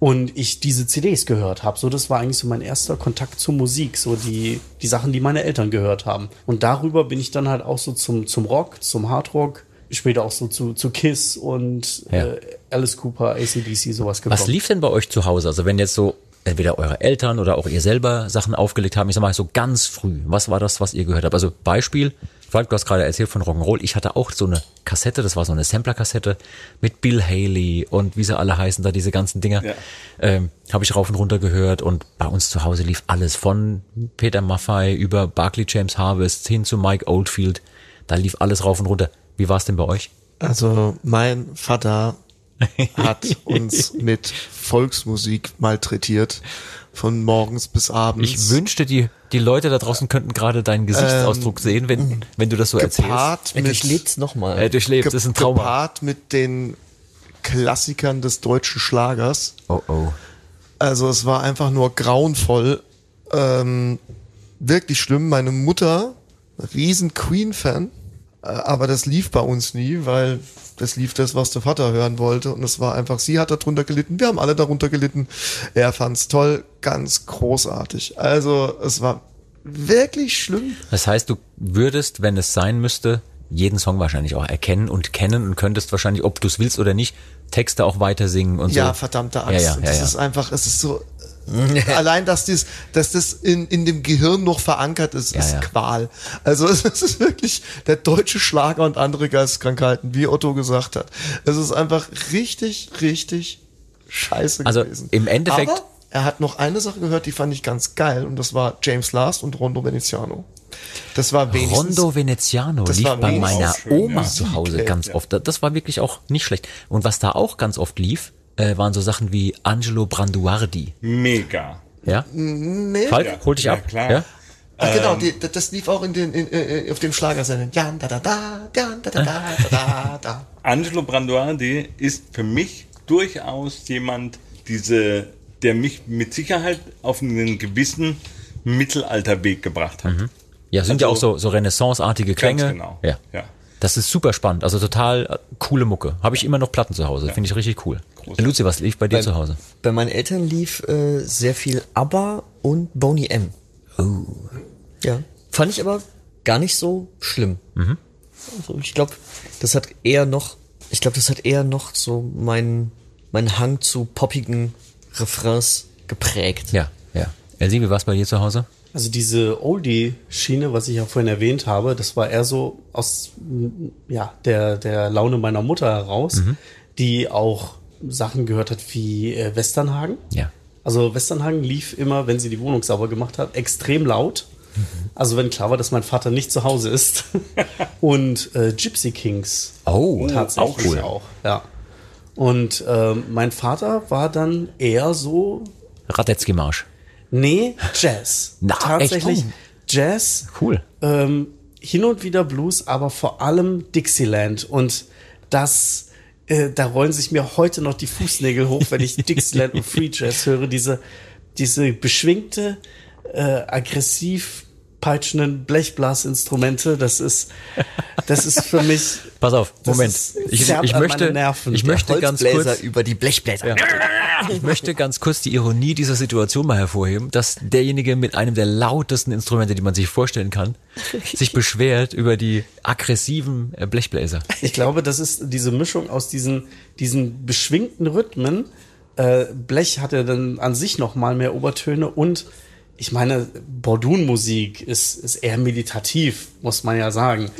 Und ich diese CDs gehört habe. So, das war eigentlich so mein erster Kontakt zur Musik, so die, die Sachen, die meine Eltern gehört haben. Und darüber bin ich dann halt auch so zum, zum Rock, zum Hardrock, später auch so zu, zu Kiss und Ja. äh, Alice Cooper, ACDC, sowas gekommen. Was lief denn bei euch zu Hause? Also wenn jetzt so entweder eure Eltern oder auch ihr selber Sachen aufgelegt haben, ich sag mal so ganz früh, was war das, was ihr gehört habt? Also Beispiel, Falk, du hast gerade erzählt von Rock'n'Roll, ich hatte auch so eine Kassette, das war so eine Sampler-Kassette mit Bill Haley und wie sie alle heißen, da diese ganzen Dinger, Ja. ähm, habe ich rauf und runter gehört und bei uns zu Hause lief alles von Peter Maffay über Barclay James Harvest hin zu Mike Oldfield, da lief alles rauf und runter. Wie war es denn bei euch? Also mein Vater hat uns mit Volksmusik malträtiert von morgens bis abends. Ich wünschte, die, die Leute da draußen könnten gerade deinen Gesichtsausdruck sehen, wenn, wenn du das so erzählst. gepaart Er mit, durchlebt's nochmal. Er durchlebt, das ist ein Trauma. gepaart mit den Klassikern des deutschen Schlagers. Oh oh. Also es war einfach nur grauenvoll. Ähm, wirklich schlimm. Meine Mutter, riesen Queen-Fan, äh, aber das lief bei uns nie, weil das lief das, was der Vater hören wollte. Und es war einfach, sie hat darunter gelitten, wir haben alle darunter gelitten. Er fand's toll, ganz großartig. Also es war wirklich schlimm. Das heißt, du würdest, wenn es sein müsste, jeden Song wahrscheinlich auch erkennen und kennen und könntest wahrscheinlich, ob du es willst oder nicht, Texte auch weiter singen und Ja, so. verdammte Angst. Ja, ja, ja, das ja. ist einfach, es ist so, allein, dass dies, dass das in, in dem Gehirn noch verankert ist, Ja, ist ja. Qual. Also es ist wirklich der deutsche Schlager und andere Geisteskrankheiten, wie Otto gesagt hat. Es ist einfach richtig, richtig scheiße Also, gewesen. im Endeffekt- Aber er hat noch eine Sache gehört, die fand ich ganz geil und das war James Last und Rondo Veneziano. Das war wenigstens Rondo Veneziano lief bei meiner schön, Oma ja. zu Hause ganz oft. Das war wirklich auch nicht schlecht. Und was da auch ganz oft lief, äh, waren so Sachen wie Angelo Branduardi. Mega. Ja? Mega. Falk, hol dich ja, ab. Klar. Ja? Ach, genau, ähm, die, das lief auch in den, in, in, auf dem Schlagersender. Jan, da, da, da, Jan, da, da, da, da, da. Angelo Branduardi ist für mich durchaus jemand, diese, der mich mit Sicherheit auf einen gewissen Mittelalterweg gebracht hat. Mhm. Ja, sind also, ja auch so, so Renaissance-artige Klänge. genau. Ja. ja. Das ist super spannend, also total äh, coole Mucke. Habe ich immer noch Platten zu Hause, ja. finde ich richtig cool. Großartig. Luzi, was lief bei dir Beim- zu Hause? Bei meinen Eltern lief äh, sehr viel ABBA und Boney M. Oh. Ja. Fand ich aber gar nicht so schlimm. Also ich glaube, das hat eher noch, ich glaube, das hat eher noch so mein, mein Hang zu poppigen Refrains geprägt. Ja, ja. Elsie, wie war's bei dir zu Hause? Also diese Oldie-Schiene, was ich ja vorhin erwähnt habe, das war eher so aus ja, der, der Laune meiner Mutter heraus, die auch Sachen gehört hat wie äh, Westernhagen. Ja. Also Westernhagen lief immer, wenn sie die Wohnung sauber gemacht hat, extrem laut. Also wenn klar war, dass mein Vater nicht zu Hause ist. Und äh, Gypsy Kings. Oh, tatsächlich auch cool. auch. Ja. Und ähm, mein Vater war dann eher so Radetzky-Marsch. Nee, Jazz. Na, Tatsächlich echt? Oh. Jazz. Cool. Ähm, hin und wieder Blues, aber vor allem Dixieland. Und das, äh, da rollen sich mir heute noch die Fußnägel hoch, wenn ich Dixieland und Free Jazz höre. Diese, diese beschwingte, äh, aggressiv peitschenden Blechblasinstrumente. Das ist, das ist für mich. Pass auf, Moment. Ich, ich möchte, ich möchte ganz kurz, über die Blechbläser. ich möchte ganz kurz die Ironie dieser Situation mal hervorheben, dass derjenige mit einem der lautesten Instrumente, die man sich vorstellen kann, sich beschwert über die aggressiven äh, Blechbläser. Ich glaube, das ist diese Mischung aus diesen, diesen beschwingten Rhythmen. Äh, Blech hat ja dann an sich noch mal mehr Obertöne und ich meine, Bordun-Musik ist, ist eher meditativ, muss man ja sagen.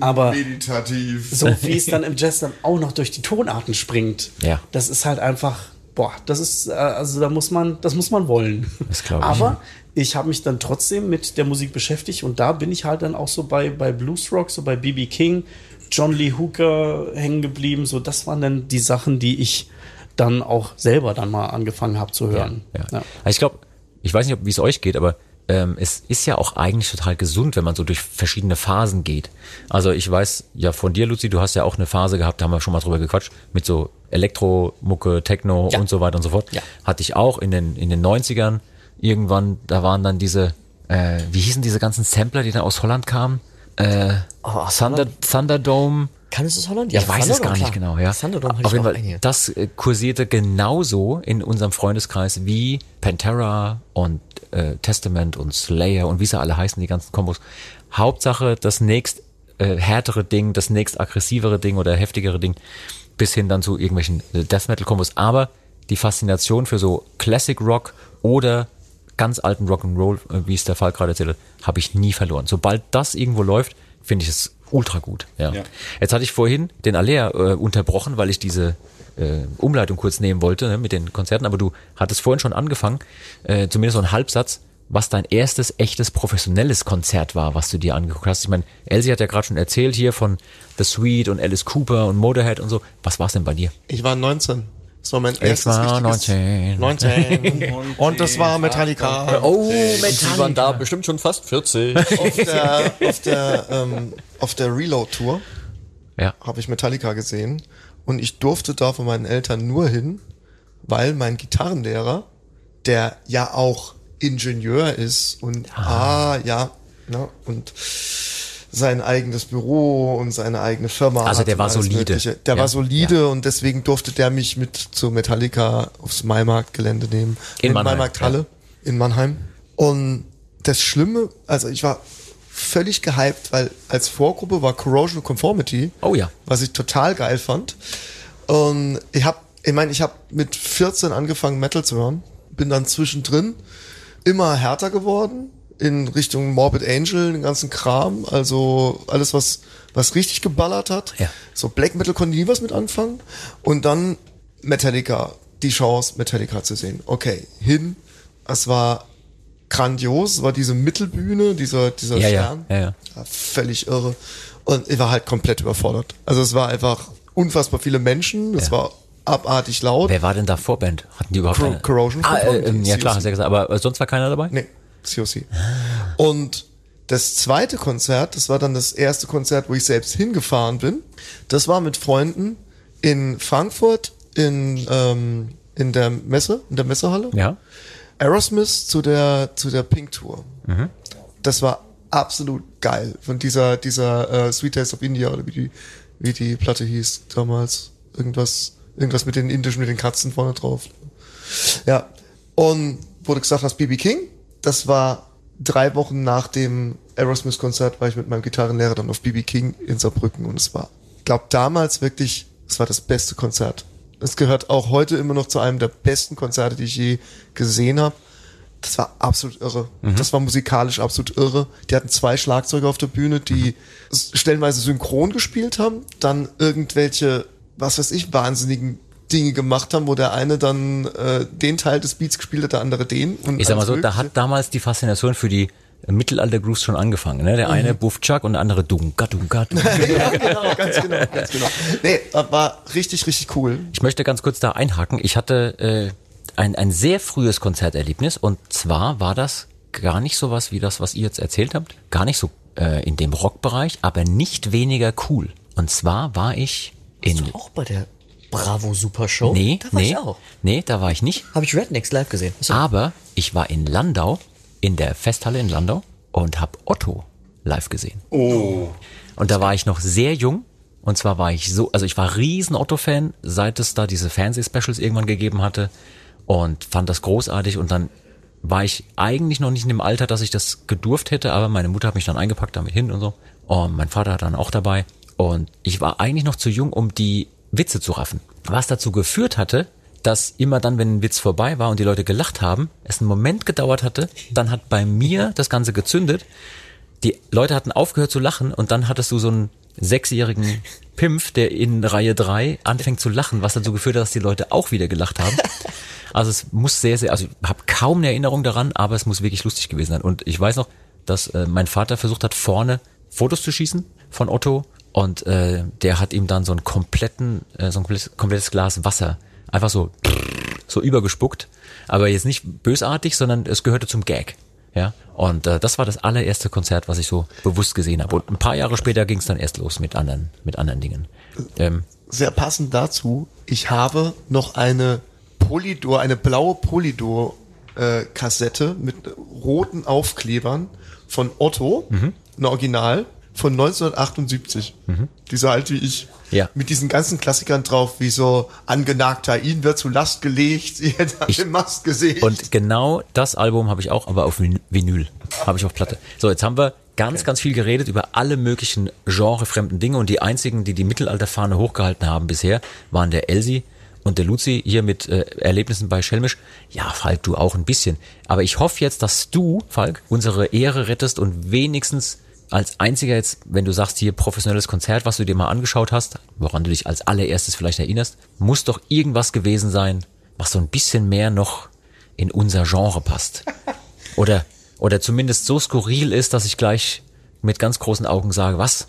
Aber Meditativ. so wie es dann im Jazz dann auch noch durch die Tonarten springt, Ja. das ist halt einfach, boah, das ist, äh, also da muss man, das muss man wollen. Das glaub ich. Aber ich habe mich dann trotzdem mit der Musik beschäftigt und da bin ich halt dann auch so bei, bei Blues Rock, so bei B.B. King, John Lee Hooker hängen geblieben. So, das waren dann die Sachen, die ich dann auch selber dann mal angefangen habe zu hören. Ja. Also ich glaube, ich weiß nicht, wie es euch geht, aber ähm, es ist ja auch eigentlich total gesund, wenn man so durch verschiedene Phasen geht. Also ich weiß ja von dir, Luzi, du hast ja auch eine Phase gehabt, da haben wir schon mal drüber gequatscht, mit so Elektromucke, Techno Ja. und so weiter und so fort. Ja. Hatte ich auch in den, in den 90ern irgendwann, da waren dann diese, äh, wie hießen diese ganzen Sampler, die dann aus Holland kamen? Äh, Oh, Thunder, Thunderdome. Kann es das Holland? Ich weiß es gar nicht klar. genau, ja. Thunderdome Auf jeden Fall, einige. das äh, kursierte genauso in unserem Freundeskreis wie Pantera und äh, Testament und Slayer und wie sie alle heißen, die ganzen Kombos. Hauptsache das nächst äh, härtere Ding, das nächst aggressivere Ding oder heftigere Ding, bis hin dann zu irgendwelchen äh, Death Metal Kombos. Aber die Faszination für so Classic Rock oder ganz alten Rock'n'Roll, äh, wie es der Fall gerade erzählt hat, habe ich nie verloren. Sobald das irgendwo läuft, finde ich es ultra gut. Ja. Ja. Jetzt hatte ich vorhin den Alea äh, unterbrochen, weil ich diese äh, Umleitung kurz nehmen wollte ne, mit den Konzerten, aber du hattest vorhin schon angefangen, äh, zumindest so einen Halbsatz, was dein erstes echtes professionelles Konzert war, was du dir angeguckt hast. Ich meine, Elsie hat ja gerade schon erzählt hier von The Sweet und Alice Cooper und Motorhead und so. Was war es denn bei dir? Ich war 19. Das war mein Ich erstes war richtiges- 19. 19. Und das war Metallica. Oh, Die waren da bestimmt schon fast 40. Auf der, auf der, ähm, auf der Reload-Tour Ja. habe ich Metallica gesehen. Und ich durfte da von meinen Eltern nur hin, weil mein Gitarrenlehrer, der ja auch Ingenieur ist und ah, ja, ne, und sein eigenes Büro und seine eigene Firma. Also der war solide. Mögliche. Der Ja, war solide und deswegen durfte der mich mit zu Metallica aufs Maimarkt-Gelände nehmen. In Mannheim, Maimarkt-Halle in Mannheim. Und das Schlimme, also ich war völlig gehypt, weil als Vorgruppe war Corrosion Conformity, Oh ja. was ich total geil fand. Und ich habe, ich meine, ich habe mit 14 angefangen Metal zu hören, bin dann zwischendrin immer härter geworden in Richtung Morbid Angel, den ganzen Kram, also alles was was richtig geballert hat. Ja. So Black Metal konnte nie was mit anfangen und dann Metallica, die Chance Metallica zu sehen. Okay, hin, es war grandios, es war diese Mittelbühne, dieser dieser Ja, Stern. ja, ja. Ja, völlig irre. Und ich war halt komplett überfordert. Also es war einfach unfassbar viele Menschen, es Ja. war abartig laut. Wer war denn da Vorband? Hatten die überhaupt Cor-? Corrosion Ah, äh, ähm, ja klar, hast du ja gesagt, aber sonst war keiner dabei? Nee, COC. Und das zweite Konzert, das war dann das erste Konzert, wo ich selbst hingefahren bin. Das war mit Freunden in Frankfurt in, ähm, in der Messe, in der Messehalle. Ja. Aerosmith zu der, zu der Pink Tour. Das war absolut geil. Von dieser, dieser äh, Sweet Taste of India oder wie die, wie die Platte hieß damals. Irgendwas, irgendwas mit den indischen, mit den Katzen vorne drauf. Ja. Und wurde gesagt, das BB King, das war drei Wochen nach dem Aerosmith-Konzert war ich mit meinem Gitarrenlehrer dann auf BB King in Saarbrücken und es war, glaube damals wirklich, es war das beste Konzert. Es gehört auch heute immer noch zu einem der besten Konzerte, die ich je gesehen habe. Das war absolut irre. Das war musikalisch absolut irre. Die hatten zwei Schlagzeuger auf der Bühne, die s- stellenweise synchron gespielt haben, dann irgendwelche, was weiß ich, wahnsinnigen Dinge gemacht haben, wo der eine dann äh, den Teil des Beats gespielt hat, der andere den. Und Ich sag mal so, da Mögliche. hat damals die Faszination für die Mittelalter-Grooves schon angefangen. Ne? Der Mhm. eine Buff Chuck und der andere Dunga, Dunga, Dunga. ja, genau, ganz genau, ganz genau. Nee, war richtig, richtig cool. Ich möchte ganz kurz da einhaken. Ich hatte äh, ein, ein sehr frühes Konzerterlebnis und zwar war das gar nicht so was wie das, was ihr jetzt erzählt habt. Gar nicht so äh, in dem Rockbereich, aber nicht weniger cool. Und zwar war ich in... Auch bei der Bravo Super Show? Nee, da war nee, ich auch. nee, da war ich nicht. Habe ich Rednecks live gesehen. Achso. Aber ich war in Landau, in der Festhalle in Landau und habe Otto live gesehen. Oh. Und da war ich noch sehr jung. Und zwar war ich so, also ich war riesen Otto-Fan, seit es da diese Fernsehspecials irgendwann gegeben hatte und fand das großartig und dann war ich eigentlich noch nicht in dem Alter, dass ich das gedurft hätte, aber meine Mutter hat mich dann eingepackt damit hin und so. Und mein Vater dann auch dabei. Und ich war eigentlich noch zu jung, um die Witze zu raffen. Was dazu geführt hatte, dass immer dann, wenn ein Witz vorbei war und die Leute gelacht haben, es einen Moment gedauert hatte, dann hat bei mir das Ganze gezündet die Leute hatten aufgehört zu lachen und dann hattest du so einen sechsjährigen Pimpf, der in Reihe drei anfängt zu lachen, was dazu geführt hat, dass die Leute auch wieder gelacht haben. Also es muss sehr, sehr, also ich habe kaum eine Erinnerung daran, aber es muss wirklich lustig gewesen sein. Und ich weiß noch, dass äh, mein Vater versucht hat, vorne Fotos zu schießen von Otto und äh, der hat ihm dann so einen kompletten, äh, so ein komplettes, komplettes Glas Wasser einfach so so übergespuckt, aber jetzt nicht bösartig, sondern es gehörte zum Gag. Ja, und äh, das war das allererste Konzert, was ich so bewusst gesehen habe. Und ein paar Jahre später ging es dann erst los mit anderen, mit anderen Dingen. Ähm, Sehr passend dazu, ich habe noch eine Polydor, eine blaue Polydor äh, mit roten Aufklebern von Otto, ein Original von 1978. Die so alt wie ich. Ja. Mit diesen ganzen Klassikern drauf, wie so angenagter, ihn wird zu Last gelegt, hätte an Ich- dem Mast gesehen. und genau das Album habe ich auch, aber auf Vin- Vinyl. Habe ich auf Platte. So, jetzt haben wir ganz, ganz viel geredet über alle möglichen genrefremden Dinge und die einzigen, die die Mittelalterfahne hochgehalten haben bisher, waren der Elsie und der Luzi hier mit äh, Erlebnissen bei Schelmisch. Ja, Falk, du auch ein bisschen. Aber ich hoffe jetzt, dass du, Falk, unsere Ehre rettest und wenigstens als einziger jetzt, wenn du sagst, hier professionelles Konzert, was du dir mal angeschaut hast, woran du dich als allererstes vielleicht erinnerst, muss doch irgendwas gewesen sein, was so ein bisschen mehr noch in unser Genre passt. Oder, oder zumindest so skurril ist, dass ich gleich mit ganz großen Augen sage, was?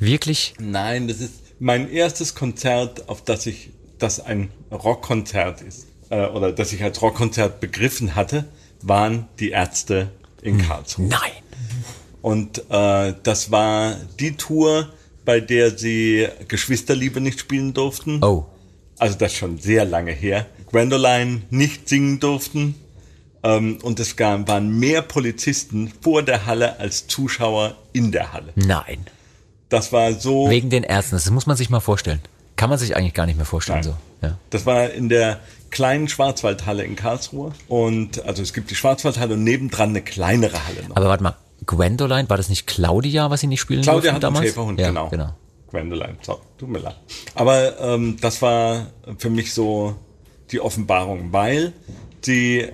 Wirklich? Nein, das ist mein erstes Konzert, auf das ich, das ein Rockkonzert ist, äh, oder das ich als Rockkonzert begriffen hatte, waren die Ärzte in Karlsruhe. Nein. Und äh, das war die Tour, bei der sie Geschwisterliebe nicht spielen durften. Oh. Also das ist schon sehr lange her. Gwendoline nicht singen durften. Ähm, und es gab, waren mehr Polizisten vor der Halle als Zuschauer in der Halle. Nein. Das war so. Wegen den Ärzten. Das muss man sich mal vorstellen. Kann man sich eigentlich gar nicht mehr vorstellen, Nein. so. Ja. Das war in der kleinen Schwarzwaldhalle in Karlsruhe. Und also es gibt die Schwarzwaldhalle und nebendran eine kleinere Halle noch. Aber warte mal, Gwendoline, war das nicht Claudia, was sie nicht spielen Claudia hat einen damals? Schäferhund, ja, genau. genau. Gwendoline, so, tut mir leid. Aber ähm, das war für mich so die Offenbarung, weil sie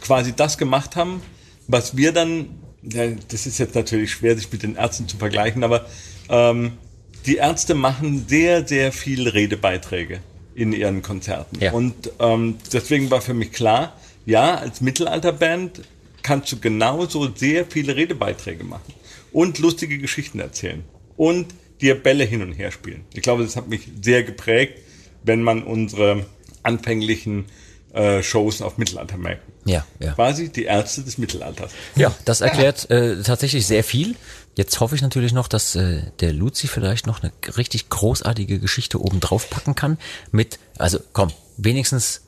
quasi das gemacht haben, was wir dann, ja, das ist jetzt natürlich schwer, sich mit den Ärzten zu vergleichen, aber ähm, die Ärzte machen sehr, sehr viel Redebeiträge in ihren Konzerten. Ja. Und ähm, deswegen war für mich klar, ja, als Mittelalterband kannst du genauso sehr viele Redebeiträge machen und lustige Geschichten erzählen und dir Bälle hin und her spielen. Ich glaube, das hat mich sehr geprägt, wenn man unsere anfänglichen äh, Shows auf Mittelaltermärkten. Ja, ja. Quasi die Ärzte des Mittelalters. Ja, das erklärt äh, tatsächlich sehr viel. Jetzt hoffe ich natürlich noch, dass äh, der Luzi vielleicht noch eine richtig großartige Geschichte oben drauf packen kann. Mit, also komm, wenigstens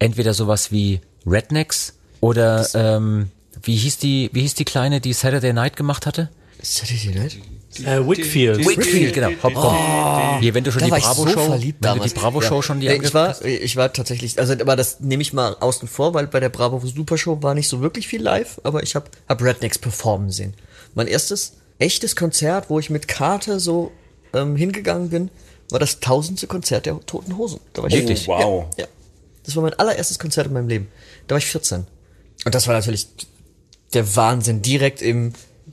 entweder sowas wie Rednecks oder ähm, wie hieß die, wie hieß die kleine, die Saturday Night gemacht hatte? Saturday Night? Äh, Whitfield. Whitfield, genau. Hopp, komm. Hier, wenn du schon Da die war ich so Bravo-Show, verliebt wenn du die Bravo-Show Ja. schon die Nee, ich war, hast. ich war tatsächlich, also aber das nehme ich mal außen vor, weil bei der Bravo Super Show war nicht so wirklich viel live, aber ich habe hab Rednecks performen sehen. Mein erstes echtes Konzert, wo ich mit Karte so ähm, hingegangen bin, war das tausendste Konzert der Toten Hosen. Da war ich Wirklich? Oh, wow. Ja, ja. Das war mein allererstes Konzert in meinem Leben. Da war ich 14. Und das war natürlich der Wahnsinn. Direkt im,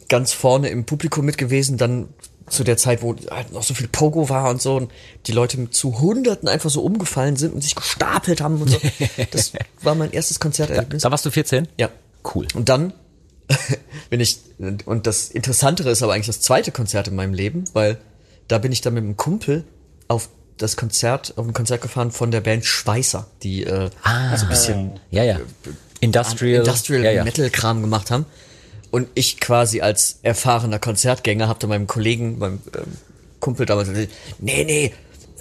ganz vorne im Publikum mit gewesen, dann zu der Zeit, wo halt noch so viel Pogo war und so und die Leute zu Hunderten einfach so umgefallen sind und sich gestapelt haben und so. Das war mein erstes Konzerterlebnis. Da warst du 14? Ja. Cool. Und dann bin ich, und das Interessantere ist aber eigentlich das zweite Konzert in meinem Leben, weil da bin ich dann mit einem Kumpel auf das Konzert, auf ein Konzert gefahren von der Band Schweißer, die äh, so ein bisschen Ja, ja. Industrial. Industrial ja, ja. Metal Kram gemacht haben. Und ich quasi als erfahrener Konzertgänger habe da meinem Kollegen, meinem ähm, Kumpel damals gesagt, nee, nee,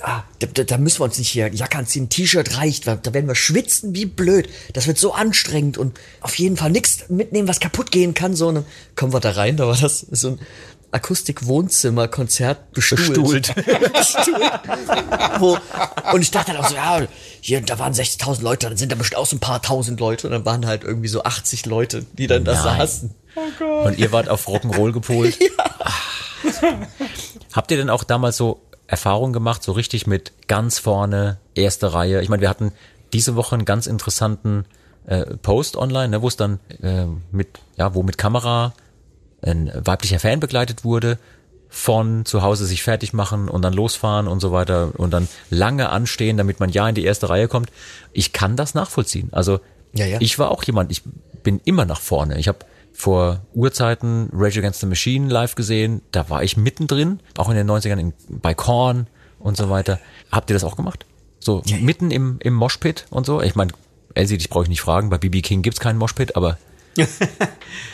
ah, da, da, da müssen wir uns nicht hier Jacke anziehen, T-Shirt reicht, da, da werden wir schwitzen wie blöd. Das wird so anstrengend und auf jeden Fall nichts mitnehmen, was kaputt gehen kann. So, und dann kommen wir da rein, da war das so ein Akustik-Wohnzimmer-Konzert bestuhlt. bestuhlt. Und ich dachte dann auch so, ja, hier, da waren 60.000 Leute, dann sind da bestimmt auch so ein paar tausend Leute und dann waren halt irgendwie so 80 Leute, die dann da Nein. saßen. Und ihr wart auf Rock'n'Roll gepolt. Habt ihr denn auch damals so Erfahrungen gemacht, so richtig mit ganz vorne, erste Reihe? Ich meine, wir hatten diese Woche einen ganz interessanten äh, Post online, ne, wo es dann äh, mit, ja, wo mit Kamera ein weiblicher Fan begleitet wurde, von zu Hause sich fertig machen und dann losfahren und so weiter und dann lange anstehen, damit man ja in die erste Reihe kommt. Ich kann das nachvollziehen. Also Ja, ja. ich war auch jemand, ich bin immer nach vorne. Ich habe vor Urzeiten Rage Against the Machine live gesehen, da war ich mittendrin, auch in den 90ern in, bei Korn und so weiter. Habt ihr das auch gemacht? So mitten im, im Moshpit und so? Ich meine, Elsie, dich brauche ich nicht fragen, bei BB King gibt's keinen Moshpit, aber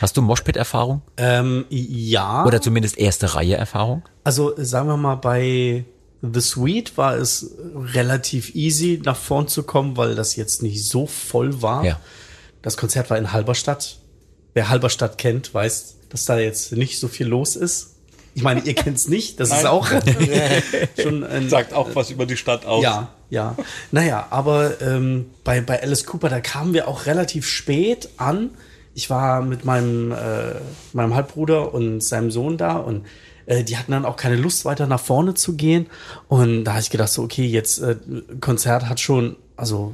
hast du Moshpit-Erfahrung? Ähm, ja. Oder zumindest erste Reihe-Erfahrung? Also sagen wir mal, bei The Suite war es relativ easy, nach vorn zu kommen, weil das jetzt nicht so voll war. Ja. Das Konzert war in Halberstadt. Wer Halberstadt kennt, weiß, dass da jetzt nicht so viel los ist. Ich meine, ihr kennt's nicht, das ist Nein. auch schon ein, Sagt auch was über die Stadt aus. ja, ja. Naja, aber ähm, bei, bei Alice Cooper, da kamen wir auch relativ spät an. Ich war mit meinem, äh, meinem Halbbruder und seinem Sohn da und äh, die hatten dann auch keine Lust, weiter nach vorne zu gehen. Und da habe ich gedacht, so, okay, jetzt äh, Konzert hat schon, also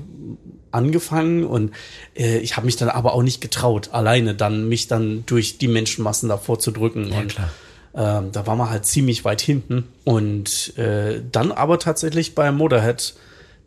angefangen und äh, ich habe mich dann aber auch nicht getraut, alleine dann mich dann durch die Menschenmassen davor zu drücken. Ja, und, klar. ähm, da war man halt ziemlich weit hinten. Und äh, dann aber tatsächlich bei Motorhead,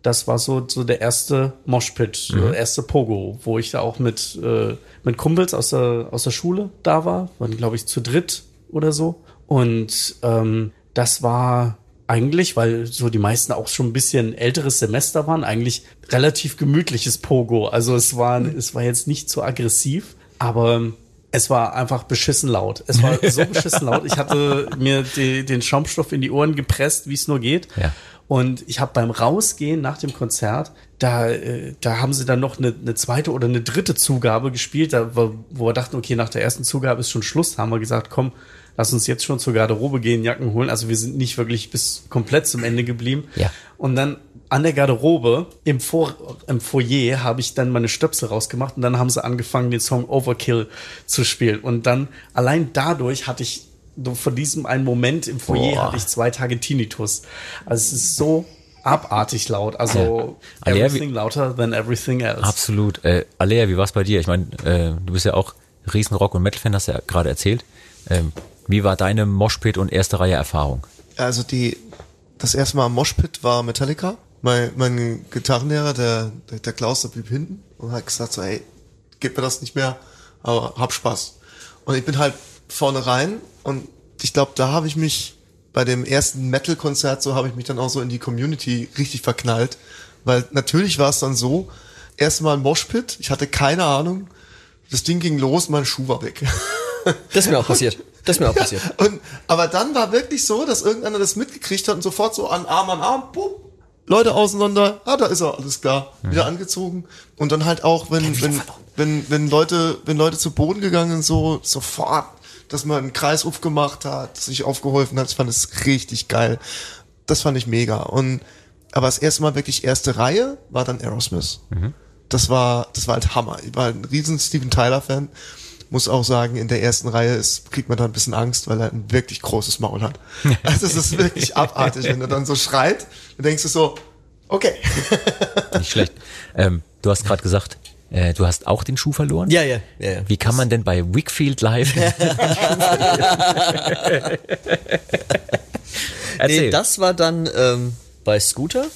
das war so, so der erste Moshpit, Mhm. der erste Pogo, wo ich da auch mit, äh, mit Kumpels aus der, aus der Schule da war. Waren, glaube ich, zu dritt oder so. Und ähm, das war eigentlich, weil so die meisten auch schon ein bisschen älteres Semester waren, eigentlich relativ gemütliches Pogo. Also es war, es war jetzt nicht so aggressiv, aber es war einfach beschissen laut. Es war so beschissen laut. Ich hatte mir die, den Schaumstoff in die Ohren gepresst, wie es nur geht. Ja. Und ich habe beim Rausgehen nach dem Konzert, da, äh, da haben sie dann noch eine, eine zweite oder eine dritte Zugabe gespielt, da, wo wo wir dachten, okay, nach der ersten Zugabe ist schon Schluss, haben wir gesagt, komm, lass uns jetzt schon zur Garderobe gehen, Jacken holen. Also wir sind nicht wirklich bis komplett zum Ende geblieben. Ja. Und dann an der Garderobe im, Vor im Foyer habe ich dann meine Stöpsel rausgemacht und dann haben sie angefangen, den Song Overkill zu spielen. Und dann allein dadurch hatte ich von diesem einen Moment im Foyer Boah. hatte ich zwei Tage Tinnitus. Also es ist so abartig laut. Also Ja. Alea, everything louder than everything else. Absolut. Äh, Alea, wie war's bei dir? Ich meine, äh, du bist ja auch riesen Rock- und Metal-Fan, hast du ja gerade erzählt. Ähm, wie war deine Moshpit und erste Reihe Erfahrung? Also die, das erste Mal am Moshpit war Metallica. Mein, mein Gitarrenlehrer, der, der, der Klaus, der blieb hinten und hat gesagt so, ey, gib mir das nicht mehr, aber hab Spaß. Und ich bin halt vorne rein und ich glaube, da habe ich mich bei dem ersten Metal-Konzert so habe ich mich dann auch so in die Community richtig verknallt, weil natürlich war es dann so, erstmal ein Moshpit, ich hatte keine Ahnung, das Ding ging los, mein Schuh war weg. Das ist mir auch passiert. Das ist mir auch passiert. Und, aber dann war wirklich so, dass irgendeiner das mitgekriegt hat und sofort so an Arm an Arm, bumm, Leute auseinander, ah, da ist er, alles klar, wieder angezogen. Und dann halt auch, wenn, wenn, wenn, wenn Leute, wenn Leute zu Boden gegangen sind, so, sofort dass man einen Kreis aufgemacht hat, sich aufgeholfen hat. Ich fand es richtig geil. Das fand ich mega. Und aber das erste Mal wirklich erste Reihe war dann Aerosmith. Das war, das war halt Hammer. Ich war ein riesen Steven Tyler Fan. Muss auch sagen, in der ersten Reihe ist, kriegt man da ein bisschen Angst, weil er ein wirklich großes Maul hat. Also es ist wirklich abartig, wenn er dann so schreit, dann denkst du so, okay. Nicht schlecht. Ähm, du hast gerade gesagt, äh, du hast auch den Schuh verloren. Ja, ja, ja. ja. Wie kann man denn bei Wickfield Live? Erzähl. Nee, das war dann ähm, bei Scooter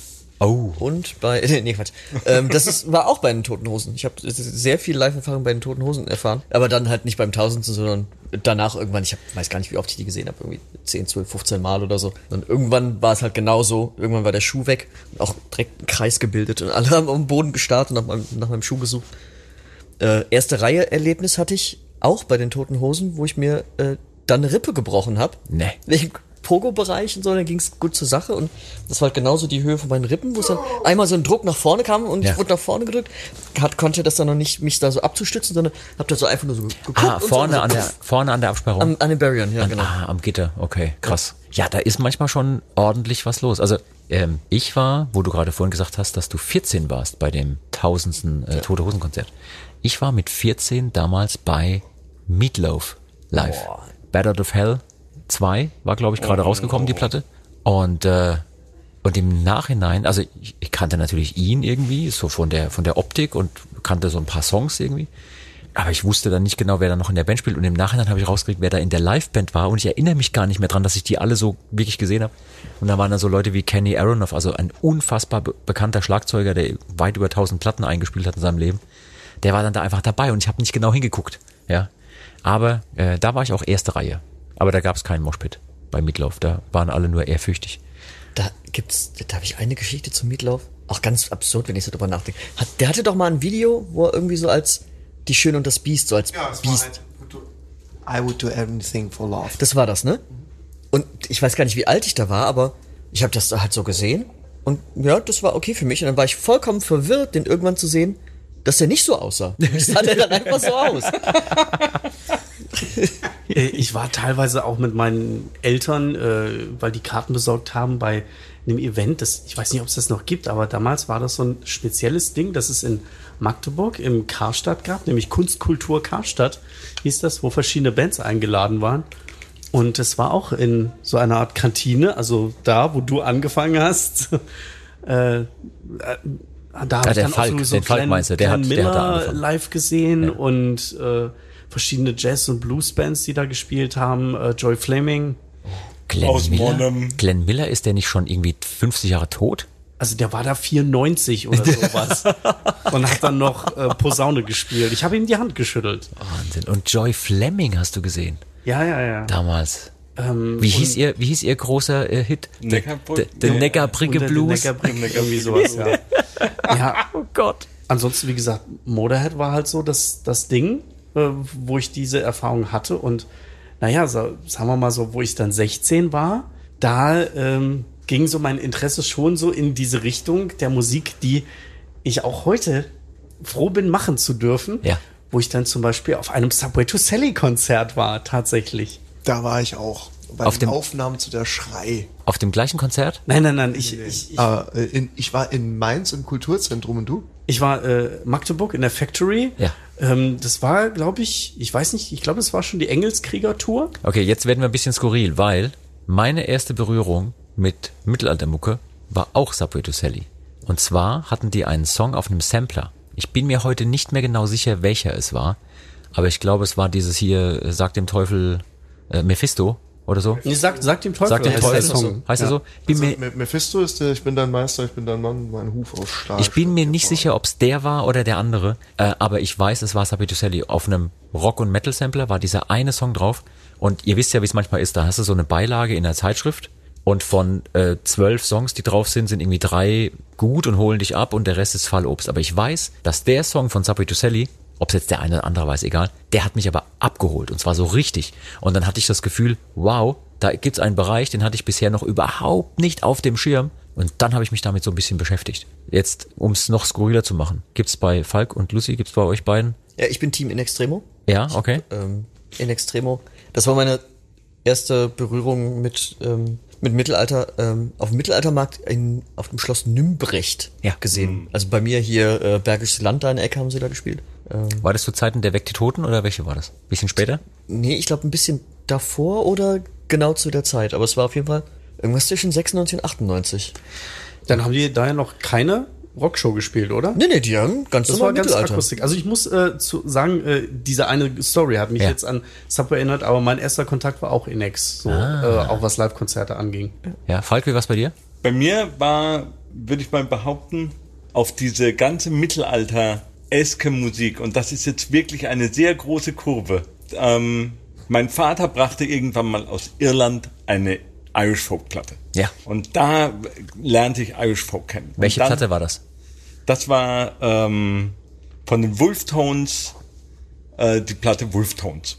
oh. und bei. Nee, Quatsch. Ähm, das ist, war auch bei den Toten Hosen. Ich habe sehr viel Live-Erfahrung bei den Toten Hosen erfahren. Aber dann halt nicht beim Tausendsten, sondern danach irgendwann, ich hab, weiß gar nicht, wie oft ich die gesehen habe, irgendwie 10, 12, 15 Mal oder so. Und irgendwann war es halt genauso. Irgendwann war der Schuh weg und auch direkt ein Kreis gebildet und alle haben am Boden gestartet und nach meinem, nach meinem Schuh gesucht. Äh, erste Reihe-Erlebnis hatte ich auch bei den Toten Hosen, wo ich mir äh, dann eine Rippe gebrochen habe. Nee. Wegen Pogo-Bereich und so, dann ging es gut zur Sache und das war halt genauso die Höhe von meinen Rippen, wo es dann einmal so ein Druck nach vorne kam und Ja. ich wurde nach vorne gedrückt, hat, konnte das dann noch nicht, mich da so abzustützen, sondern hab da so einfach nur so geguckt Ah, vorne so, an der, vorne an der Absperrung. an, an den Barrieren, ja, genau. Ah, am Gitter, okay, krass. Ja, da ist manchmal schon ordentlich was los. Also ähm, ich war, wo du gerade vorhin gesagt hast, dass du 14 warst bei dem tausendsten äh, Tote Hosen Konzert. Ich war mit 14 damals bei Meatloaf live. Battle of Hell 2 war, glaube ich, gerade rausgekommen, die Platte. Und äh, und im Nachhinein, also ich, ich kannte natürlich ihn irgendwie, so von der von der Optik und kannte so ein paar Songs irgendwie. Aber ich wusste dann nicht genau, wer da noch in der Band spielt. Und im Nachhinein habe ich rausgekriegt, wer da in der Liveband war. Und ich erinnere mich gar nicht mehr dran, dass ich die alle so wirklich gesehen habe. Und da waren dann so Leute wie Kenny Aronoff, also ein unfassbar be bekannter Schlagzeuger, der weit über 1000 Platten eingespielt hat in seinem Leben. Der war dann da einfach dabei und ich habe nicht genau hingeguckt. Ja, aber äh, da war ich auch erste Reihe. Aber da gab es keinen Moshpit bei Mitlauf. Da waren alle nur ehrfürchtig. Da gibt's, da habe ich eine Geschichte zum Mietlauf. Auch ganz absurd, wenn ich so drüber nachdenke. Hat, der hatte doch mal ein Video, wo er irgendwie so als die Schöne und das Biest, so als Biest. I would do anything for love. Das war das, ne? Und ich weiß gar nicht, wie alt ich da war, aber ich habe das da halt so gesehen. Und ja, das war okay für mich. Und dann war ich vollkommen verwirrt, den irgendwann zu sehen, dass der nicht so aussah. Das sah der dann einfach so aus. Äh, Ich war teilweise auch mit meinen Eltern, äh, weil die Karten besorgt haben bei einem Event, das, ich weiß nicht, ob es das noch gibt, aber damals war das so ein spezielles Ding, das es in Magdeburg im Karstadt gab, nämlich Kunstkultur Karstadt hieß das, wo verschiedene Bands eingeladen waren. Und es war auch in so einer Art Kantine, also da, wo du angefangen hast. äh, äh, da habe ich der dann Falk, auch so, so den Falk Glenn, meinst du, der Glenn hat- der hat angefangen. live gesehen und äh, verschiedene Jazz- und Blues-Bands, die da gespielt haben. Äh, Joy Flaming. Glenn Aus Miller? Monum. Glenn Miller, ist der nicht schon irgendwie 50 Jahre tot? Also der war da 94 oder sowas und hat dann noch äh, Posaune gespielt. Ich habe ihm die Hand geschüttelt. Wahnsinn. Und Joy Fleming hast du gesehen Ja, ja, ja. damals. Ähm, Wie hieß ihr, wie hieß ihr großer äh, Hit? Neckarbrück- Der, Neckarbrücke Blues. Neckarbrücken, irgendwie sowas, ja. ja. Oh Gott. Ansonsten, wie gesagt, Motorhead war halt so das, das Ding, äh, wo ich diese Erfahrung hatte. Und naja, so, sagen wir mal so, wo ich dann 16 war, da ähm, ging so mein Interesse schon so in diese Richtung der Musik, die ich auch heute froh bin, machen zu dürfen. Ja. Wo ich dann zum Beispiel auf einem Subway to Sally Konzert war, tatsächlich. Da war ich auch. Bei Auf den dem- Aufnahmen zu der Schrei. Auf dem gleichen Konzert? Nein, nein, nein, ich, ich, ich, Äh, in, ich war in Mainz im Kulturzentrum und du? Ich war äh, Magdeburg in der Factory. Ja. Ähm, das war, glaube ich, ich weiß nicht, ich glaube, es war schon die Engelskrieger-Tour. Okay, jetzt werden wir ein bisschen skurril, weil meine erste Berührung mit Mittelaltermucke war auch Subway to Sally. Und zwar hatten die einen Song auf einem Sampler. Ich bin mir heute nicht mehr genau sicher, welcher es war, aber ich glaube, es war dieses hier, äh, Sag dem Teufel äh, Mephisto oder so. Nee, sag, sag dem Teufel. Sag dem heißt der Teufel. Song. Heißt er so? Bin Also, mir, Me- Mephisto ist der, ich bin dein Meister, ich bin dein Mann, mein Huf aus Stahl. Ich bin mir nicht sicher, ob es der war oder der andere, äh, aber ich weiß, es war Sabi Sally. Auf einem Rock- und Metal-Sampler war dieser eine Song drauf. Und ihr wisst ja, wie es manchmal ist, da hast du so eine Beilage in der Zeitschrift und von äh, zwölf Songs, die drauf sind, sind irgendwie drei gut und holen dich ab und der Rest ist Fallobst. Aber ich weiß, dass der Song von Sabi Sally, ob es jetzt der eine oder andere ist egal, der hat mich aber abgeholt und zwar so richtig. Und dann hatte ich das Gefühl, wow, da gibt's einen Bereich, den hatte ich bisher noch überhaupt nicht auf dem Schirm. Und dann habe ich mich damit so ein bisschen beschäftigt. Jetzt, um es noch skurriler zu machen, gibt's bei Falk und Lucy, gibt's bei euch beiden? Ja, ich bin Team in Extremo. Ja, okay. Ähm, in Extremo. Das war meine erste Berührung mit, ähm, mit Mittelalter, ähm, auf dem Mittelaltermarkt in, auf dem Schloss Nümbrecht Ja. gesehen. Also bei mir hier äh, Bergisches Land, da in Ecke haben sie da gespielt. Ähm, War das zu Zeiten der Weg die Toten oder welche war das? Bisschen später? nee, ich glaube ein bisschen davor oder genau zu der Zeit. Aber es war auf jeden Fall irgendwas zwischen 96 und 98. Dann haben die da ja noch keine Rockshow gespielt, oder? Nee, nee, die haben ganz Das war ganz Mittelalter. akustisch. Also ich muss äh, zu sagen, äh, diese eine Story hat mich Ja. jetzt an Subway erinnert, aber mein erster Kontakt war auch Inex, so äh, auch was Live-Konzerte anging. Ja, Falk, wie war's bei dir? Bei mir war, würde ich mal behaupten, auf diese ganze Mittelalter-eske Musik, und das ist jetzt wirklich eine sehr große Kurve. Ähm, mein Vater brachte irgendwann mal aus Irland eine Irish Folk Platte. Ja. Und da lernte ich Irish Folk kennen. Welche dann, Platte war das? Das war ähm, von den Wolf Tones äh, die Platte Wolf Tones.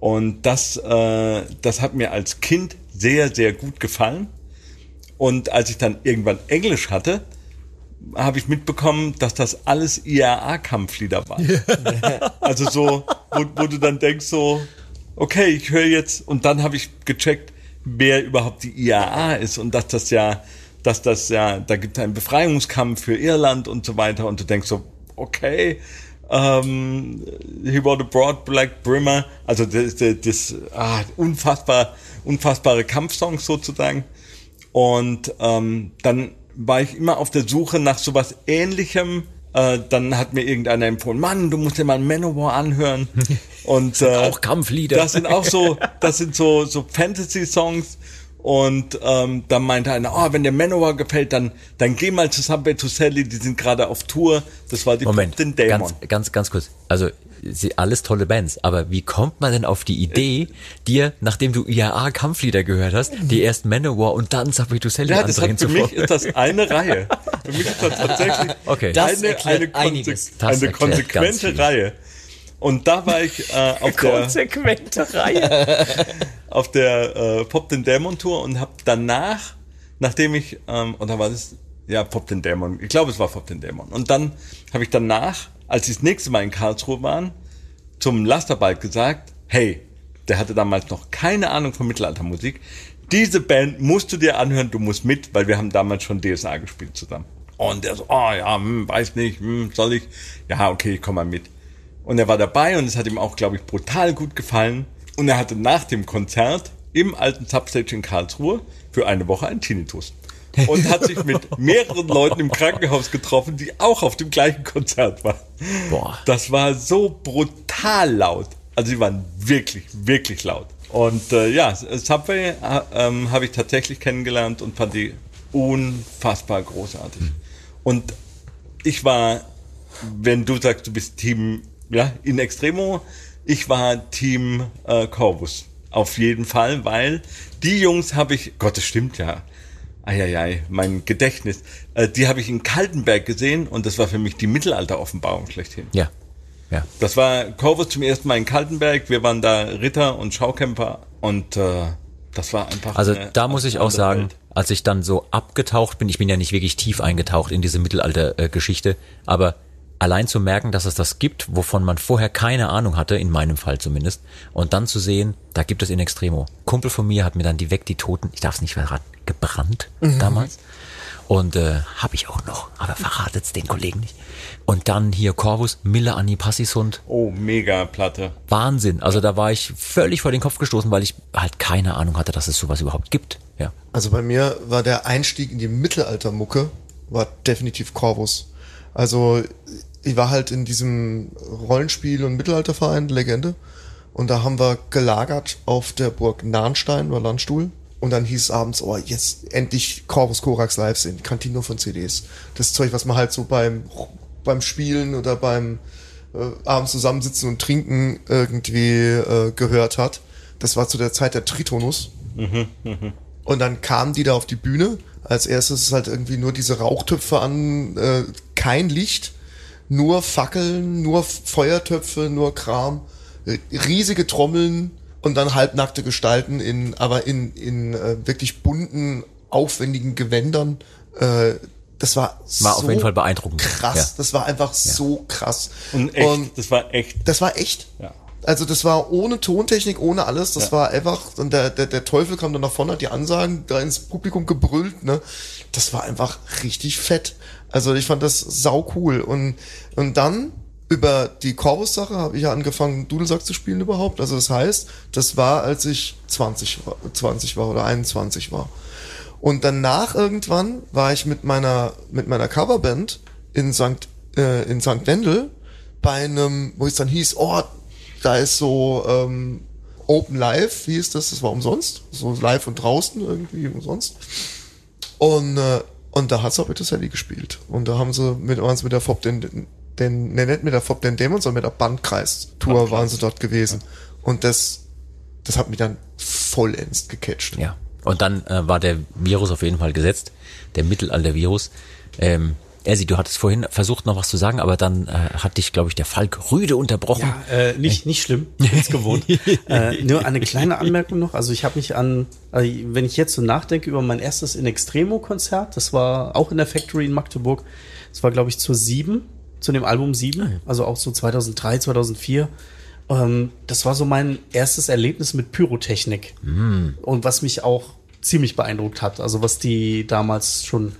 Und das, äh, das hat mir als Kind sehr, sehr gut gefallen. Und als ich dann irgendwann Englisch hatte, habe ich mitbekommen, dass das alles IAA-Kampflieder waren. also so, wo, wo du dann denkst so, okay, ich höre jetzt, und dann habe ich gecheckt, wer überhaupt die IAA ist und dass das ja, dass das ja, da gibt es einen Befreiungskampf für Irland und so weiter und du denkst so, okay, ähm, he wore the broad black brimmer, also das, das, das ah, unfassbar, unfassbare Kampfsongs sozusagen. Und ähm, dann war ich immer auf der Suche nach sowas ähnlichem. Äh, dann hat mir irgendeiner empfohlen, Mann, du musst dir mal Manowar anhören. Und äh, auch Kampflieder. Das sind auch so, das sind so so Fantasy-Songs. Und ähm, dann meinte einer, oh, wenn dir Manowar gefällt, dann dann geh mal zu Subway to Sally, die sind gerade auf Tour. Das war die Moment, den Dämon. ganz, ganz, ganz kurz. Also, sie, alles tolle Bands, aber wie kommt man denn auf die Idee, dir, nachdem du IAA Kampflieder gehört hast, die erst Manowar und dann Subway to Sally Ja, das hat für mich ist das eine Reihe. Für mich ist das tatsächlich Okay. Das eine, eine, konse Das eine konsequente. Reihe. Und da war ich äh, auf der Konsequente Reihe. auf der äh, Pop den Dämon Tour und habe danach, nachdem ich, ähm, oder war das, ja, Pop den Dämon, ich glaube es war Pop den Dämon. Und dann habe ich danach, als ich das nächste Mal in Karlsruhe waren, zum Lasterball gesagt, hey, der hatte damals noch keine Ahnung von Mittelaltermusik, diese Band musst du dir anhören, du musst mit, weil wir haben damals schon DSA gespielt zusammen. Und der so, oh ja, hm, weiß nicht, hm, soll ich? Ja, okay, ich komme mal mit. Und er war dabei und es hat ihm auch, glaube ich, brutal gut gefallen. Und er hatte nach dem Konzert im alten Substage in Karlsruhe für eine Woche einen Tinnitus. Und hat sich mit mehreren Leuten im Krankenhaus getroffen, die auch auf dem gleichen Konzert waren. Boah. Das war so brutal laut. Also sie waren wirklich, wirklich laut. Und äh, ja, Subway äh, ähm, habe ich tatsächlich kennengelernt und fand die unfassbar großartig. Und ich war, wenn du sagst, du bist Team ja, in Extremo, ich war Team äh, Corvus. Auf jeden Fall, weil die Jungs habe ich, Gott, das stimmt ja. Eieiei, mein Gedächtnis. Äh, die habe ich in Kaltenberg gesehen und das war für mich die Mittelalter-Offenbarung schlechthin. Ja. Ja. Das war Corvus zum ersten Mal in Kaltenberg. Wir waren da Ritter und Schaukämpfer und äh, das war einfach. Also da muss ich auch sagen, Welt. als ich dann so abgetaucht bin, ich bin ja nicht wirklich tief eingetaucht in diese Mittelalter-Geschichte, aber allein zu merken, dass es das gibt, wovon man vorher keine Ahnung hatte, in meinem Fall zumindest, und dann zu sehen, da gibt es in Extremo. Kumpel von mir hat mir dann die Weg die Toten, ich darf es nicht verraten, gebrannt damals. Und äh, habe ich auch noch, aber verratet's den Kollegen nicht. Und dann hier Corvus, Mille Anni Passishund, Oh, mega Platte. Wahnsinn. Also da war ich völlig vor den Kopf gestoßen, weil ich halt keine Ahnung hatte, dass es sowas überhaupt gibt. Ja. Also bei mir war der Einstieg in die Mittelaltermucke war definitiv Corvus. Also ich war halt in diesem Rollenspiel- und Mittelalterverein Legende und da haben wir gelagert auf der Burg Nahnstein oder Landstuhl und dann hieß es abends, oh, jetzt endlich Corvus Corax live sind, kannte nur von CDs. Das Zeug, was man halt so beim, beim Spielen oder beim äh, abends zusammensitzen und trinken irgendwie äh, gehört hat. Das war zu der Zeit der Tritonus. Und dann kamen die da auf die Bühne. Als erstes ist halt irgendwie nur diese Rauchtöpfe an, äh, kein Licht, nur Fackeln, nur Feuertöpfe, nur Kram, äh, riesige Trommeln und dann halbnackte Gestalten in, aber in, in äh, wirklich bunten, aufwendigen Gewändern. Äh, das war, War so auf jeden Fall beeindruckend. krass. Ja. Das war einfach so krass. Und echt, das war echt. das war echt. Ja. Also das war ohne Tontechnik, ohne alles. Das war einfach, und der, der, der Teufel kam dann nach vorne, hat die Ansagen da ins Publikum gebrüllt, ne? Das war einfach richtig fett. Also ich fand das sau cool. Und, und dann über die Corvus-Sache habe ich ja angefangen, Dudelsack zu spielen überhaupt. Also das heißt, das war, als ich 20 war, 20 war oder 21 war. Und danach irgendwann war ich mit meiner, mit meiner Coverband in St. Äh, in St. Wendel bei einem, wo es dann hieß, oh, da ist so ähm, Open Live, wie ist das? Das war umsonst. So live und draußen irgendwie umsonst. Und, äh, und da hat Sorbet Sally gespielt. Und da haben sie mit uns mit der Fob den, den, ne, nicht mit der Fob den Demons, sondern mit der Bandkreis-Tour waren sie dort gewesen. Und das, das hat mich dann vollends gecatcht. Ja. Und dann äh, war der Virus auf jeden Fall gesetzt, der Mittelalter-Virus. Ähm, Elsie, du hattest vorhin versucht noch was zu sagen, aber dann äh, hat dich, glaube ich, der Falk rüde unterbrochen. Ja, äh, nicht, nicht schlimm, ist gewohnt. äh, nur eine kleine Anmerkung noch. Also ich habe mich an, also wenn ich jetzt so nachdenke über mein erstes In Extremo-Konzert, das war auch in der Factory in Magdeburg. Das war, glaube ich, zur 7, zu dem Album 7, also auch so 2003, 2004. Ähm, das war so mein erstes Erlebnis mit Pyrotechnik. Und was mich auch ziemlich beeindruckt hat. Also was die damals schon sch-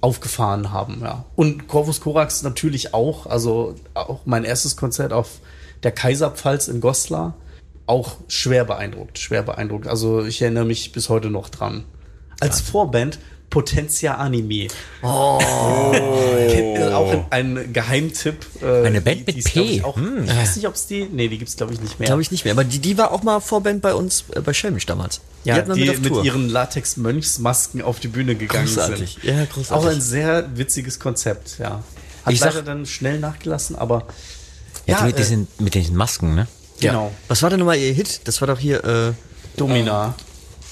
aufgefahren haben, ja. Und Corvus Corax natürlich auch. Also auch mein erstes Konzert auf der Kaiserpfalz in Goslar. Auch schwer beeindruckt, schwer beeindruckt. Also ich erinnere mich bis heute noch dran. Als Vorband Potentia Anime. Oh. auch ein, Geheimtipp. äh, Eine Band die- mit die P. Ich, auch, ich weiß nicht, ob es die. Nee, die gibt's glaube ich nicht mehr. Glaube ich nicht mehr. Aber die, die war auch mal Vorband bei uns, äh, bei Schelmisch damals. Ja, die die mit mit, ihren Latex-Mönchsmasken auf die Bühne gegangen Großartig. sind. Ja, großartig. Auch ein sehr witziges Konzept, ja. Hat Ich sag- leider dann schnell nachgelassen, aber Ja, Ja, die, die äh, sind mit den Masken, ne? genau. Was war denn nochmal ihr Hit? Das war doch hier, äh, Domina.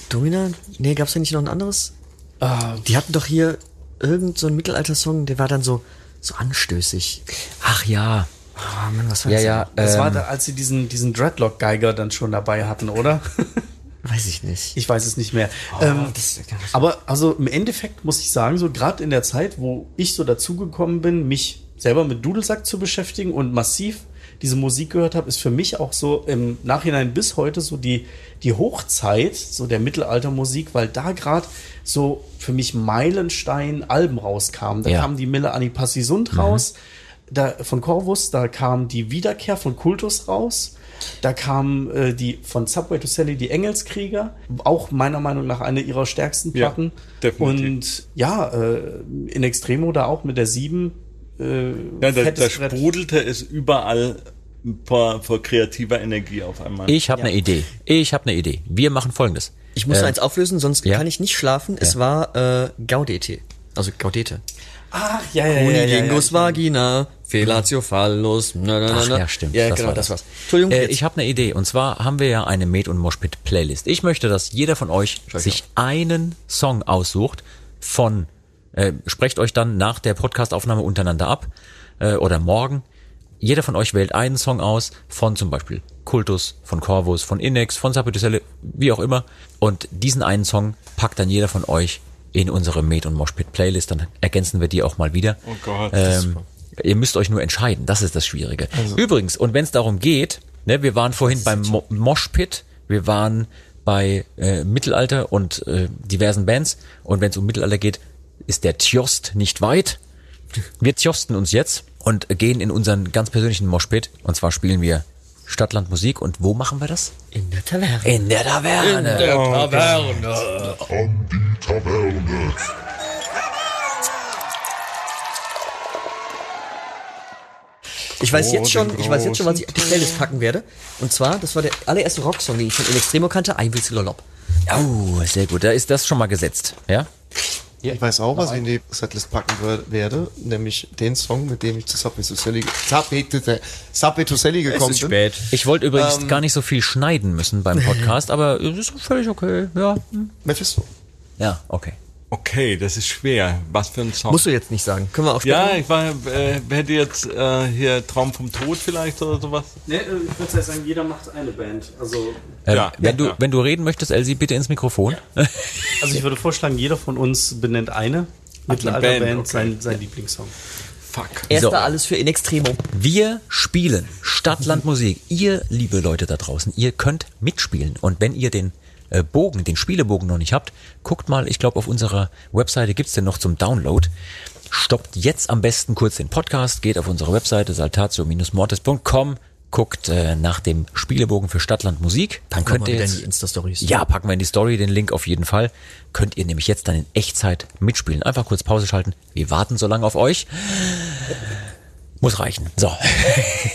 Domina? Nee, gab's da nicht noch ein anderes? Ah, Die hatten doch hier irgend so einen Mittelalter-Song, der war dann so, so anstößig. Ach ja. Ah, Mann, was war Ja, das ja. das ähm, war da, als sie diesen, diesen Dreadlock-Geiger dann schon dabei hatten, oder? Weiß ich nicht. Ich weiß es nicht mehr. ähm, das- aber also im Endeffekt muss ich sagen, so gerade in der Zeit, wo ich so dazugekommen bin, mich selber mit Dudelsack zu beschäftigen und massiv diese Musik gehört habe, ist für mich auch so im Nachhinein bis heute so die, die Hochzeit so der Mittelaltermusik, weil da gerade so für mich Meilenstein-Alben rauskamen. Da Ja. kam die Mille Anipasisund raus, da, von Corvus, da kam die Wiederkehr von Kultus raus. Da kam äh, die von Subway to Sally, die Engelskrieger, auch meiner Meinung nach eine ihrer stärksten Ja, Platten. definitiv. Und ja, äh, in Extremo da auch mit der 7. Äh, Ja, da, sprudelte es überall vor, vor kreativer Energie auf einmal. Ich habe eine Idee. Ich habe eine Idee. Wir machen folgendes. Ich muss Ähm, eins auflösen, sonst ja? kann ich nicht schlafen. Es war äh, Gaudete. Also Gaudete. Ach, ja, ja, ja. ja, ja, ja. vagina, Fellatio phallus. Na, na, na, Ach ja, stimmt. Ja, das genau, war das war's. Entschuldigung, Äh, ich habe eine Idee. Und zwar haben wir ja eine Med- und Moshpit Playlist. Ich möchte, dass jeder von euch Schau sich einen Song aussucht von, äh, sprecht euch dann nach der Podcastaufnahme untereinander ab äh, oder morgen. Jeder von euch wählt einen Song aus von zum Beispiel Kultus, von Corvus, von Inex, von Sapituselle, wie auch immer. Und diesen einen Song packt dann jeder von euch in unsere Med- und Moshpit Playlist. Dann ergänzen wir die auch mal wieder. Oh Gott, Ähm, ihr müsst euch nur entscheiden. Das ist das Schwierige. Übrigens, und wenn es darum geht, ne, wir waren vorhin beim Mo Moshpit, wir waren bei äh, Mittelalter und äh, diversen Bands. Und wenn es um Mittelalter geht, ist der Tjost nicht weit. Wir tjosten uns jetzt und gehen in unseren ganz persönlichen Moshpit. Und zwar spielen wir Stadtland Musik. Und wo machen wir das? in der Taverne. In der Taverne. an die Taverne. Ich weiß Oh, jetzt schon, ich weiß jetzt schon, was ich auf die Playlist packen werde. Und zwar, das war der allererste Rocksong, den ich von In Extremo kannte, I Will. Oh, sehr gut. Da ist das schon mal gesetzt. Ja? Ich weiß auch, was ich in die Setlist packen werde, nämlich den Song, mit dem ich zu Subway to Sally, Subway to, Subway to Sally gekommen bin. Ich wollte übrigens Ähm. gar nicht so viel schneiden müssen beim Podcast, aber es ist völlig okay. Ja. Mephisto. ja okay. Okay, das ist schwer. Was für ein Song. Musst du jetzt nicht sagen. Können wir auch später ja, ich war, äh, hätte jetzt äh, hier Traum vom Tod vielleicht oder sowas. Nee, äh, ich würde sagen, jeder macht eine Band. Also, Ähm, Ja, wenn, ja, du, ja. wenn du reden möchtest, Elsie, bitte ins Mikrofon. also ich würde vorschlagen, jeder von uns benennt eine Band, Mittelalter-Band, okay. sein, sein Lieblingssong. Fuck. Erster So. alles für In Extremo. Wir spielen Stadtland Musik. Ihr, liebe Leute da draußen, ihr könnt mitspielen. Und wenn ihr den äh, Bogen, den Spielebogen noch nicht habt, guckt mal, ich glaube auf unserer Webseite gibt's den noch zum Download. Stoppt jetzt am besten kurz den Podcast, geht auf unsere Webseite saltatio-mortis.com, guckt äh, nach dem Spielebogen für Stadtland Musik. Dann könnt ihr wieder in jetzt, die Insta-Stories. ja, packen wir in die Story den Link auf jeden Fall. Könnt ihr nämlich jetzt dann in Echtzeit mitspielen. Einfach kurz Pause schalten. Wir warten so lange auf euch. Muss reichen. So.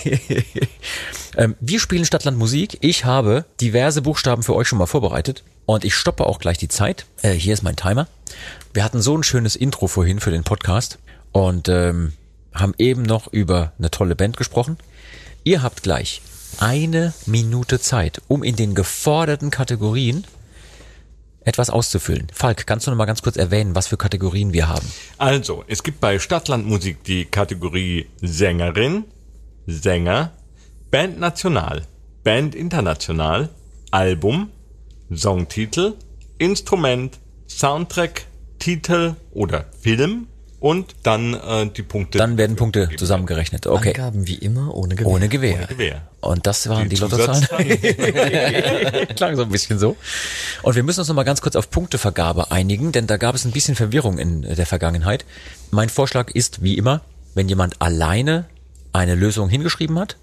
ähm, wir spielen Stadtland Musik. Ich habe diverse Buchstaben für euch schon mal vorbereitet. Und ich stoppe auch gleich die Zeit. Äh, hier ist mein Timer. Wir hatten so ein schönes Intro vorhin für den Podcast. Und ähm, haben eben noch über eine tolle Band gesprochen. Ihr habt gleich eine Minute Zeit, um in den geforderten Kategorien etwas auszufüllen. Falk, kannst du noch mal ganz kurz erwähnen, was für Kategorien wir haben? Also, es gibt bei Stadtlandmusik die Kategorie Sängerin, Sänger, Band National, Band International, Album, Songtitel, Instrument, Soundtrack, Titel oder Film und dann äh, die Punkte. Dann werden Punkte zusammengerechnet. Okay. Angaben wie immer ohne Gewehr. Ohne Gewehr. Ohne Gewehr. Und das waren die, Die Lottozahlen. Klang so ein bisschen so. Und wir müssen uns noch mal ganz kurz auf Punktevergabe einigen, denn da gab es ein bisschen Verwirrung in der Vergangenheit. Mein Vorschlag ist, wie immer, wenn jemand alleine eine Lösung hingeschrieben hat,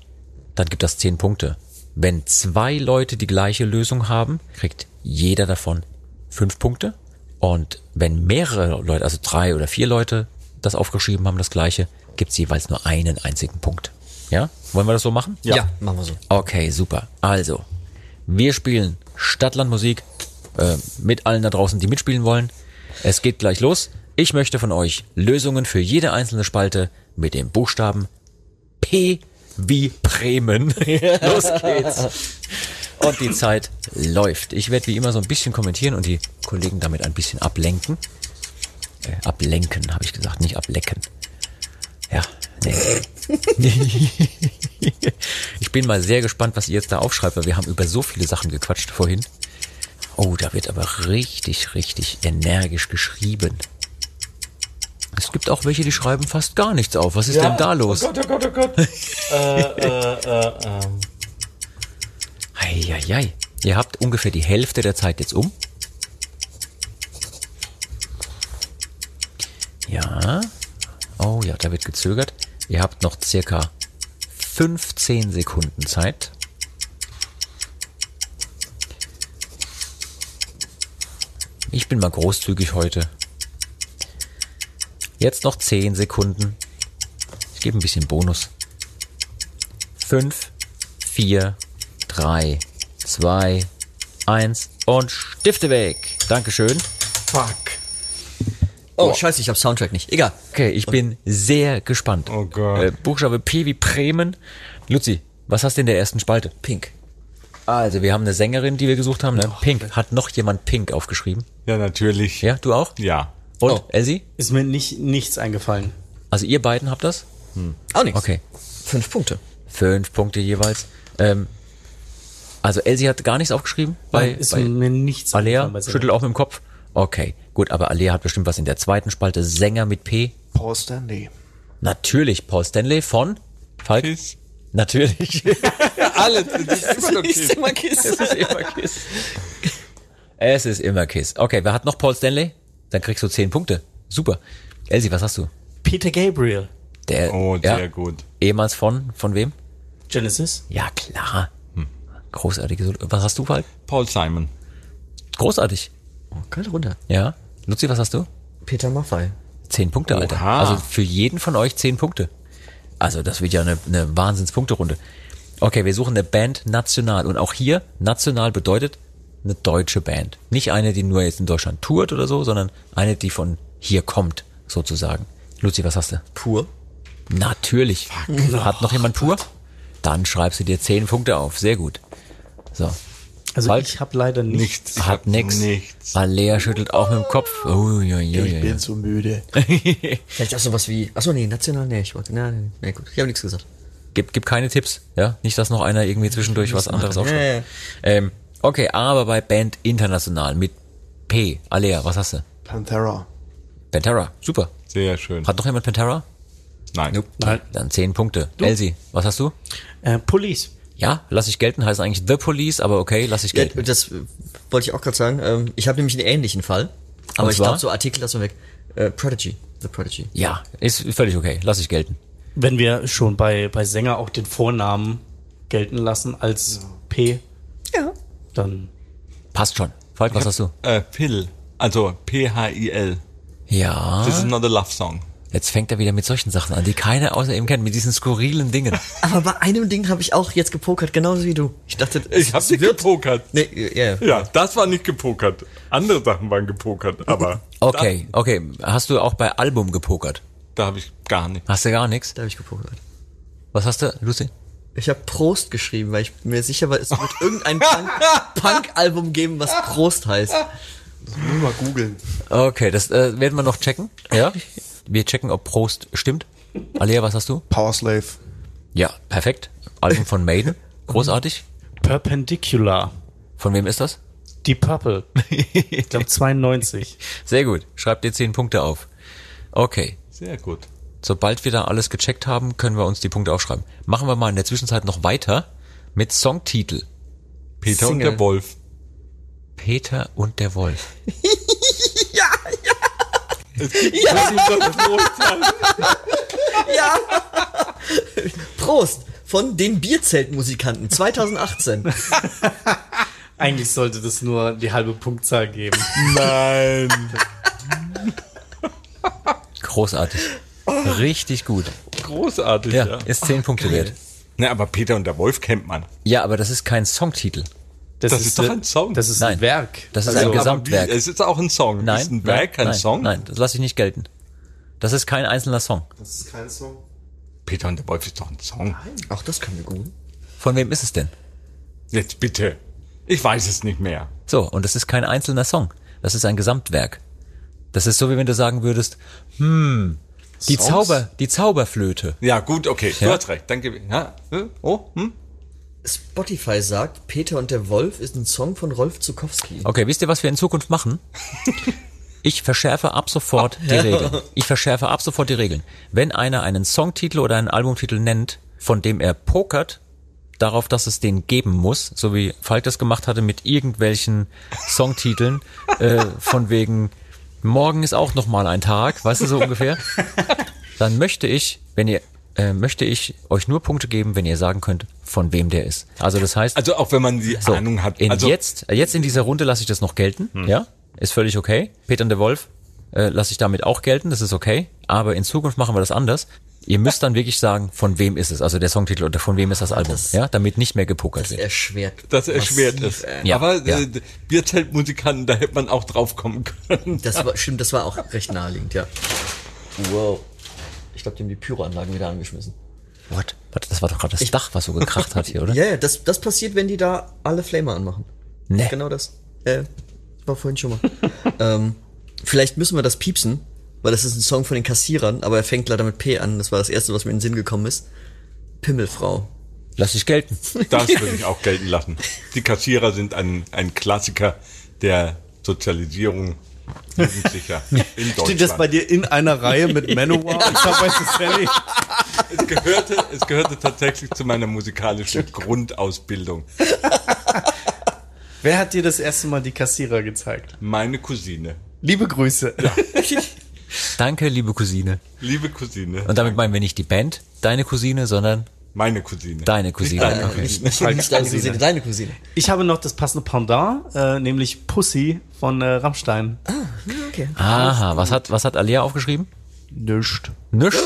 dann gibt das 10 Punkte. Wenn zwei Leute die gleiche Lösung haben, kriegt jeder davon 5 Punkte. Und wenn mehrere Leute, also drei oder vier Leute das aufgeschrieben haben, das gleiche, gibt's jeweils nur einen einzigen Punkt. Ja? Wollen wir das so machen? Ja. machen wir so. Okay, super. Also, wir spielen Stadtlandmusik äh, mit allen da draußen, die mitspielen wollen. Es geht gleich los. Ich möchte von euch Lösungen für jede einzelne Spalte mit dem Buchstaben P wie Bremen. los geht's. Und die Zeit läuft. Ich werde wie immer so ein bisschen kommentieren und die Kollegen damit ein bisschen ablenken. Äh, ablenken, habe ich gesagt, nicht ablecken. Ja, nee. ich bin mal sehr gespannt, was ihr jetzt da aufschreibt, weil wir haben über so viele Sachen gequatscht vorhin. Oh, da wird aber richtig, richtig energisch geschrieben. Es gibt auch welche, die schreiben fast gar nichts auf. Was ist denn da los? Oh Gott, oh Gott, oh Gott. äh, äh, äh, ähm. Eieiei. Ihr habt ungefähr die Hälfte der Zeit jetzt um. Ja. Oh ja, da wird gezögert. Ihr habt noch circa 15 Sekunden Zeit. Ich bin mal großzügig heute. Jetzt noch 10 Sekunden. Ich gebe ein bisschen Bonus. 5, 4, 3, 2, 1 und Stifte weg. Dankeschön. Fuck. Oh, scheiße, ich hab Soundtrack nicht. Egal. Okay, ich bin sehr gespannt. Oh Gott. Äh, Buchstabe P wie Bremen. Luzi, was hast du in der ersten Spalte? Pink. Also, wir haben eine Sängerin, die wir gesucht haben. Ne? Pink. Hat noch jemand Pink aufgeschrieben? Ja, natürlich. Ja, du auch? Ja. Und, Oh. Elsie? Ist mir nicht, nichts eingefallen. Also ihr beiden habt das? Auch nichts. Okay. Fünf Punkte. Fünf Punkte jeweils. Ähm, also Elsie hat gar nichts aufgeschrieben? Bei, ist bei mir nichts Alea schüttelt auch mit dem Kopf. Okay, gut, aber Alea hat bestimmt was in der zweiten Spalte. Sänger mit P. Paul Stanley. Natürlich Paul Stanley von Falk. Kiss. Natürlich. Alles. Das ist Kiss. immer Kiss. es ist immer Kiss. Es ist immer Kiss. Okay, wer hat noch Paul Stanley? Dann kriegst du zehn Punkte. Super. Elsie, was hast du? Peter Gabriel. Der, Oh, ja, sehr gut. Ehemals von, von wem? Genesis. Ja, klar. Großartige Sol- Was hast du, Falk? Paul Simon. Großartig. Oh, Kalt runter. Ja. Luzi, was hast du? Peter Maffei. Zehn Punkte, Alter. Oha. Also für jeden von euch zehn Punkte. Also das wird ja eine, eine Wahnsinnspunkterunde. Okay, wir suchen eine Band national. Und auch hier, national bedeutet eine deutsche Band. Nicht eine, die nur jetzt in Deutschland tourt oder so, sondern eine, die von hier kommt, sozusagen. Luzi, was hast du? Pur. Natürlich. Hat noch jemand pur? Dann schreibst du dir zehn Punkte auf. Sehr gut. So. Also Falk? ich habe leider nicht. Nichts. Ich Hat hab nix. Nichts. Alea schüttelt auch mit dem Kopf. Oh, ja, ja, Ich ja, bin ja. so müde. Vielleicht auch sowas wie. Achso, nee, national, nee, ich wollte. Nee, nee, nee, gut. Ich habe nichts gesagt. Gib, gib keine Tipps, ja? Nicht, dass noch einer irgendwie zwischendurch was anderes aufschreibt. Ja, ja. Ähm, okay, aber bei Band International mit P. Alea, was hast du? Pantera. Pantera, super. Sehr schön. Hat noch jemand Pantera? Nein. Nope. Nein. Dann zehn Punkte. Elsie, was hast du? Äh, Police. Ja, lass ich gelten, heißt eigentlich The Police, aber okay, lass ich Ja, gelten. das äh, wollte ich auch gerade sagen. Ähm, ich habe nämlich einen ähnlichen Fall. Aber ich glaube, so Artikel lassen wir weg. Äh, Prodigy. The Prodigy. Ja, ist völlig okay, lass ich gelten. Wenn wir schon bei, bei Sänger auch den Vornamen gelten lassen als P, Ja. Dann Passt schon. Falk, was hast du? Äh, Pill. Also P-H-I-L. Ja, This is not a love song. jetzt fängt er wieder mit solchen Sachen an, die keiner außer ihm kennt, mit diesen skurrilen Dingen. Aber bei einem Ding habe ich auch jetzt gepokert, genauso wie du. Ich dachte, Ich habe nicht gepokert. Nee, ja, ja. Das war nicht gepokert. Andere Sachen waren gepokert, aber Okay, okay. Hast du auch bei Album gepokert? da, da habe ich gar nicht. Hast du gar nichts? Da habe ich gepokert. Was hast du, Lucy? Ich habe Prost geschrieben, weil ich mir sicher war, es wird irgendein Punk- Punk-Album geben, was Prost heißt. Nur mal googeln. Okay, das äh, werden wir noch checken. Ja. Wir checken, ob Prost stimmt. Alea, was hast du? Powerslave. Ja, perfekt. Album von Maiden. Großartig. Perpendicular. Von wem ist das? Die Purple. Ich glaube 92. Sehr gut. Schreibt dir zehn Punkte auf. Okay. Sehr gut. Sobald wir da alles gecheckt haben, können wir uns die Punkte aufschreiben. Machen wir mal in der Zwischenzeit noch weiter mit Songtitel. Peter und Single. der Wolf. Peter und der Wolf. Ja! Prost! Von den Bierzeltmusikanten 2018. Eigentlich sollte das nur die halbe Punktzahl geben. Nein. Großartig. Richtig gut. Großartig, Ja, ja. ist zehn Punkte wert. Ne, aber Peter und der Wolf kennt man. Ja, aber das ist kein Songtitel. Das ist doch äh, ein Song. Das ist Nein. ein Werk. Das ist Also, ein Gesamtwerk. Wie, es ist auch ein Song. Nein, Ist ein nein, Werk kein nein, Song? Nein, das lasse ich nicht gelten. Das ist kein einzelner Song. Das ist kein Song. Peter und der Wolf ist doch ein Song. Auch das können wir googeln. Von wem ist es denn? Jetzt bitte. Ich weiß es nicht mehr. So, und es ist kein einzelner Song. Das ist ein Gesamtwerk. Das ist so, wie wenn du sagen würdest, hm, die Songs? Zauber, die Zauberflöte. Ja, gut, okay. Du Ja. hast recht. Danke. Ja? Hm? Oh, hm? Spotify sagt, Peter und der Wolf ist ein Song von Rolf Zukowski. Okay, wisst ihr, was wir in Zukunft machen? Ich verschärfe ab sofort die Regeln. Ich verschärfe ab sofort die Regeln. Wenn einer einen Songtitel oder einen Albumtitel nennt, von dem er pokert, darauf, dass es den geben muss, so wie Falk das gemacht hatte mit irgendwelchen Songtiteln, äh, von wegen morgen ist auch noch mal ein Tag, weißt du so ungefähr? Dann möchte ich, wenn ihr äh, möchte ich euch nur Punkte geben, wenn ihr sagen könnt, von wem der ist. Also das heißt, Also auch wenn man die so, Ahnung hat. Also jetzt, äh, jetzt in dieser Runde lasse ich das noch gelten, Hm. ja, ist völlig okay. Peter und der Wolf äh, lasse ich damit auch gelten, das ist okay. Aber in Zukunft machen wir das anders. Ihr müsst dann wirklich sagen, von wem ist es, also der Songtitel oder von wem ist das Album, das- ja, damit nicht mehr gepokert Das wird. erschwert. das erschwert es. ey. Ja, Aber ja. Äh, Bierzeltmusikanten, da hätte man auch drauf kommen können. Das war, stimmt, das war auch recht naheliegend, ja. Wow. Ich glaube, die haben die Pyroanlagen wieder angeschmissen. What? Warte, das war doch gerade das Dach, was so gekracht hat hier, oder? Ja, ja, das, das passiert, wenn die da alle Flamer anmachen. Nee. Genau das. Äh, war vorhin schon mal. ähm, vielleicht müssen wir das piepsen, weil das ist ein Song von den Kassierern, aber er fängt leider mit P an. Das war das erste, was mir in den Sinn gekommen ist. Pimmelfrau. Lass ich gelten. Das würde ich auch gelten lassen. Die Kassierer sind ein, ein Klassiker der Sozialisierung Jugendlicher in Deutschland. Steht das bei dir in einer Reihe mit Manowar und Subway to Sally? es, gehörte, es gehörte tatsächlich zu meiner musikalischen Grundausbildung. Wer hat dir das erste Mal die Kassierer gezeigt? Meine Cousine. Liebe Grüße. Danke, liebe Cousine. Liebe Cousine. Und damit meinen wir nicht die Band, deine Cousine, sondern Meine Cousine. deine Cousine. Nicht deine Okay. Nicht, nicht deine Cousine, deine Cousine. Ich habe noch das passende Pendant, äh, nämlich Pussy von äh, Rammstein. Okay. Aha, was hat, was hat Alia aufgeschrieben? Nischt. Nichts.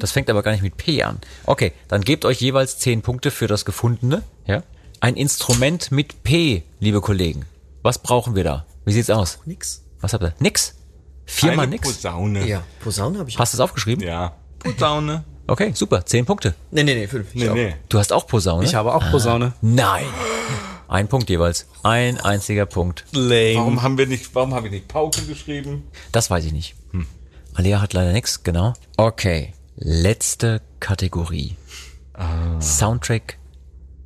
Das fängt aber gar nicht mit P an. Okay, dann gebt euch jeweils 10 Punkte für das Gefundene. Ja? Ein Instrument mit P, liebe Kollegen. Was brauchen wir da? Wie sieht's aus? Nix. Was habt ihr? Nix? Viermal nix? Posaune. Ja, Posaune habe ich. Hast du es aufgeschrieben? Ja. Posaune. Okay, super. 10 Punkte. Nee, nee, nee, fünf. Nee, nee. Du hast auch Posaune? Ich habe auch Posaune. Nein. Ein Punkt jeweils. Ein einziger Punkt. Lame. Warum haben wir nicht, warum habe ich nicht Pauke geschrieben? Das weiß ich nicht. Hm. Alia hat leider nichts, genau. Okay. Letzte Kategorie. Soundtrack,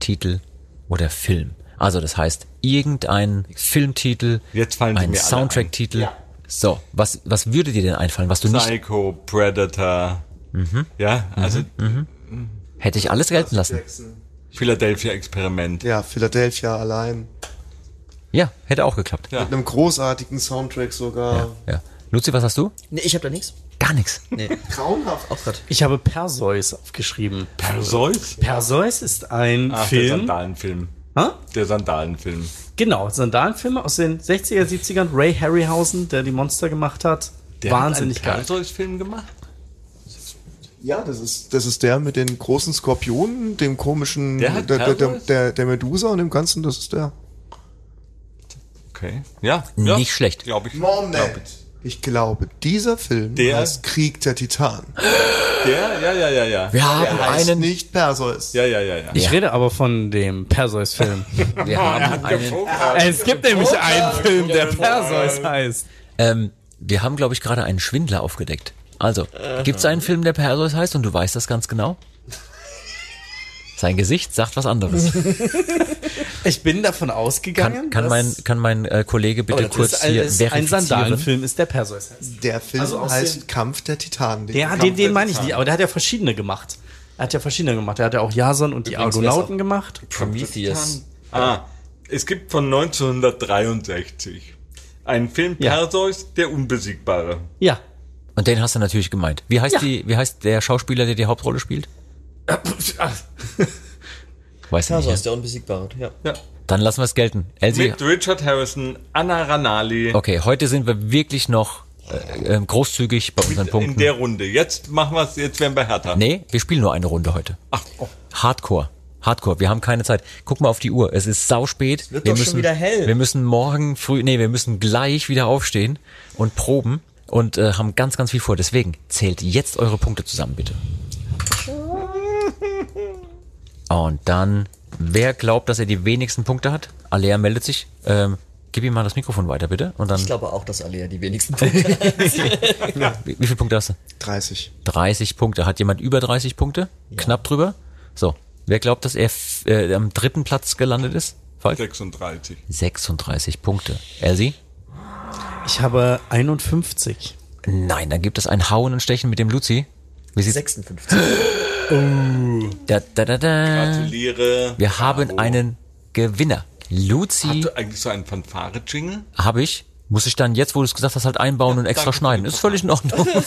Titel oder Film. Also das heißt, irgendein Filmtitel, Jetzt fallen ein Soundtrack-Titel. So, was, was würde dir denn einfallen, was du nicht... Psycho, Predator, Ja, also Hätte ich alles gelten lassen. Philadelphia Experiment. Ja, Philadelphia allein. Ja, hätte auch geklappt. Ja. Mit einem großartigen Soundtrack sogar. Ja. Luzi, was hast du? Nee, ich habe da nichts. Gar nichts. Nee, Grauenhaft. auch grad. Ich habe Perseus aufgeschrieben. Perseus? Perseus ist ein Ach, der Film. Sandalenfilm. Hä? Der Sandalenfilm. Genau, Sandalenfilme aus den 60er, 70ern. Ray Harryhausen, der die Monster gemacht hat. Der Wahnsinnig hat geil. einen Perseus-Film gemacht? Ja, das ist, das ist der mit den großen Skorpionen, dem komischen, Der hat der, der, der, Perseus? der, der Medusa und dem Ganzen, das ist der. Okay. Ja. ja Nicht schlecht. Glaube ich. Moment. Ich glaube, dieser Film Der- heißt Krieg der Titanen. Der? Ja, ja, ja, ja. Wir haben Der heißt einen, nicht Perseus. Ja, ja, ja, ja. Ich rede aber von dem Perseus-Film. wir haben einen, es gibt nämlich einen Film, der Perseus heißt. ähm, wir haben, glaube ich, gerade einen Schwindler aufgedeckt. Also, gibt es einen Film, der Perseus heißt und du weißt das ganz genau? Sein Gesicht sagt was anderes. Ich bin davon ausgegangen, Kann, kann dass- mein, kann mein äh, Kollege bitte Oh, kurz ist ein, hier ist ein verifizieren? Sandalenfilm ist, der Perseus heißt. Der Film Also heißt dem- Kampf der Titanen. Ja, Kampf den, der den meine ich nicht, aber der hat ja verschiedene gemacht. Er hat ja verschiedene gemacht. Er hat ja auch Jason und die Argonauten gemacht. Prometheus. Ah, es gibt von 1963 einen Film Ja. Perseus, der Unbesiegbare. Ja. Und den hast du natürlich gemeint. Wie heißt Ja. die, wie heißt der Schauspieler, der die Hauptrolle spielt? Weiß Perseus, nicht. der Unbesiegbare. Ja. Ja. Dann lassen wir es gelten. Elsie, Mit Richard Harrison, Anna Ranali. okay, heute sind wir wirklich noch äh, äh, großzügig bei unseren In Punkten. der Runde. Jetzt machen wir es, jetzt werden wir härter. Nee, wir spielen nur eine Runde heute. Ach, oh. Hardcore. Hardcore, wir haben keine Zeit. Guck mal auf die Uhr, es ist sauspät. wird wir doch schon müssen, wieder hell. Wir müssen morgen früh, nee, wir müssen gleich wieder aufstehen und proben und äh, haben ganz, ganz viel vor. Deswegen zählt jetzt eure Punkte zusammen, bitte. Und dann, wer glaubt, dass er die wenigsten Punkte hat? Alea meldet sich. Ähm, gib ihm mal das Mikrofon weiter, bitte. Und dann, Ich glaube auch, dass Alea die wenigsten Punkte hat. wie, wie viele Punkte hast du? 30. 30 Punkte. Hat jemand über 30 Punkte? Knapp drüber? So. Wer glaubt, dass er f- äh, am dritten Platz gelandet ist? Falk? 36. 36 Punkte. Elsie? Ich habe 51. Nein, dann gibt es ein Hauen und Stechen mit dem Luzi. Wie sieht's? 56. Da, da, da, da. Gratuliere. Wir haben Bravo. einen Gewinner. Luzi Hast du eigentlich so einen Fanfare-Jingle? habe ich. Muss ich dann jetzt, wo du es gesagt hast, halt einbauen und extra schneiden. Ist völlig in Ordnung.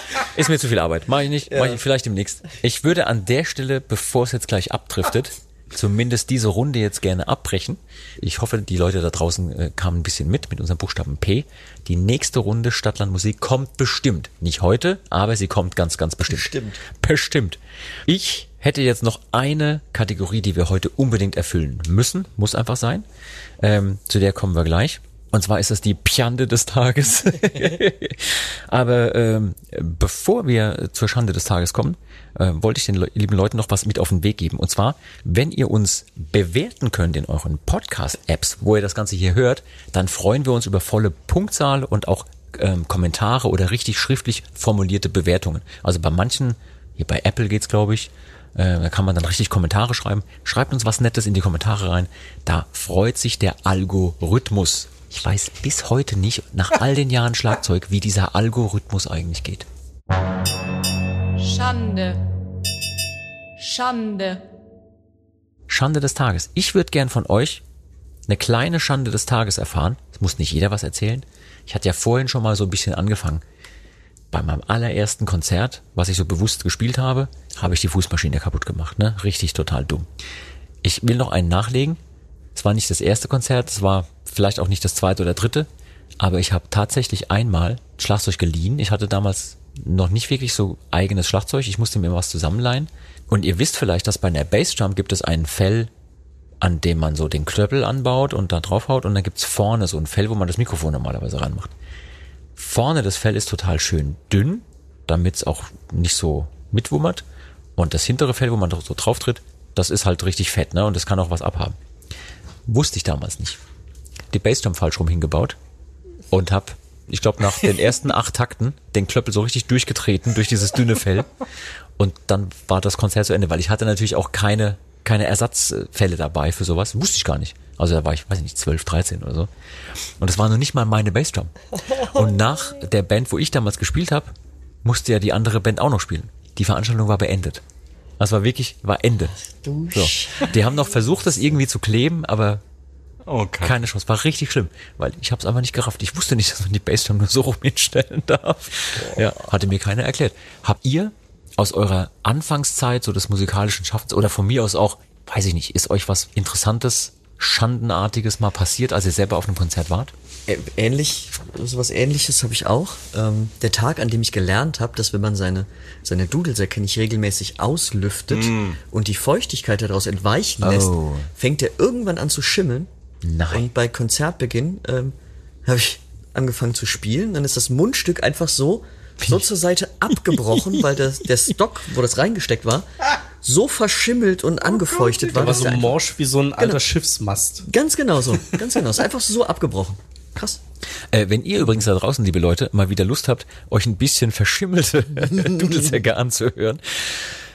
Ist mir zu viel Arbeit. Mach ich nicht. Mach ich vielleicht demnächst. Ich würde an der Stelle, bevor es jetzt gleich abdriftet, zumindest diese Runde jetzt gerne abbrechen. Ich hoffe, die Leute da draußen äh, kamen ein bisschen mit, mit unserem Buchstaben P. Die nächste Runde Stadtland Musik kommt bestimmt. Nicht heute, aber sie kommt ganz, ganz bestimmt. Bestimmt. Bestimmt. Ich hätte jetzt noch eine Kategorie, die wir heute unbedingt erfüllen müssen. Muss einfach sein. Ähm, zu der kommen wir gleich. Und zwar ist das die Piande des Tages. Aber ähm, bevor wir zur Schande des Tages kommen, äh, wollte ich den Le lieben Leuten noch was mit auf den Weg geben. Und zwar, wenn ihr uns bewerten könnt in euren Podcast-Apps, wo ihr das Ganze hier hört, dann freuen wir uns über volle Punktzahl und auch ähm, Kommentare oder richtig schriftlich formulierte Bewertungen. Also bei manchen, hier bei Apple geht's glaube ich, äh, da kann man dann richtig Kommentare schreiben. Schreibt uns was Nettes in die Kommentare rein. Da freut sich der Algorithmus. Ich weiß bis heute nicht, nach all den Jahren Schlagzeug, wie dieser Algorithmus eigentlich geht. Schande. Schande. Schande des Tages. Ich würde gern von euch eine kleine Schande des Tages erfahren. Es muss nicht jeder was erzählen. Ich hatte ja vorhin schon mal so ein bisschen angefangen. Bei meinem allerersten Konzert, was ich so bewusst gespielt habe, habe ich die Fußmaschine kaputt gemacht. Ne? Richtig total dumm. Ich will noch einen nachlegen. Es war nicht das erste Konzert, es war vielleicht auch nicht das zweite oder dritte, aber ich habe tatsächlich einmal Schlagzeug geliehen. Ich hatte damals noch nicht wirklich so eigenes Schlagzeug. Ich musste mir was zusammenleihen. Und ihr wisst vielleicht, dass bei einer Bassdrum gibt es einen Fell, an dem man so den Klöppel anbaut und da draufhaut und dann gibt's vorne so ein Fell, wo man das Mikrofon normalerweise ranmacht. Vorne das Fell ist total schön dünn, damit's auch nicht so mitwummert. Und das hintere Fell, wo man so drauf tritt, das ist halt richtig fett, ne? Und das kann auch was abhaben. Wusste ich damals nicht. Die Bassdrum falsch rum hingebaut und hab ich glaube, nach den ersten acht Takten den Klöppel so richtig durchgetreten durch dieses dünne Fell. Und dann war das Konzert zu Ende, weil ich hatte natürlich auch keine, keine Ersatzfälle dabei für sowas. Wusste ich gar nicht. Also da war ich, weiß ich nicht, 12, 13 oder so. Und das war noch nicht mal meine Bassdrum. Und nach der Band, wo ich damals gespielt habe, musste ja die andere Band auch noch spielen. Die Veranstaltung war beendet. Das war wirklich, war Ende. So. Die haben noch versucht, das irgendwie zu kleben, aber Okay. keine Chance. War richtig schlimm, weil ich habe es einfach nicht gerafft. Ich wusste nicht, dass man die Bassdrum nur so rum hinstellen darf. Ja, hatte mir keiner erklärt. Habt ihr aus eurer Anfangszeit so des musikalischen Schaffens oder von mir aus auch, weiß ich nicht, ist euch was Interessantes, Schandenartiges mal passiert, als ihr selber auf einem Konzert wart? Ähnlich, sowas ähnliches habe ich auch. Ähm, der Tag, an dem ich gelernt habe, dass wenn man seine, seine Dudelsäcke nicht regelmäßig auslüftet und die Feuchtigkeit daraus entweichen lässt, Oh. fängt er irgendwann an zu schimmeln. Nein. Und bei Konzertbeginn ähm, habe ich angefangen zu spielen. Dann ist das Mundstück einfach so, so zur Seite abgebrochen, weil das, der Stock, wo das reingesteckt war, so verschimmelt und angefeuchtet war. Aber so morsch wie so ein alter Genau. Schiffsmast. Ganz genau so, ganz genau. Ist einfach so abgebrochen. Krass. Äh, wenn ihr übrigens da draußen, liebe Leute, mal wieder Lust habt, euch ein bisschen verschimmelte Dudelsäcke anzuhören,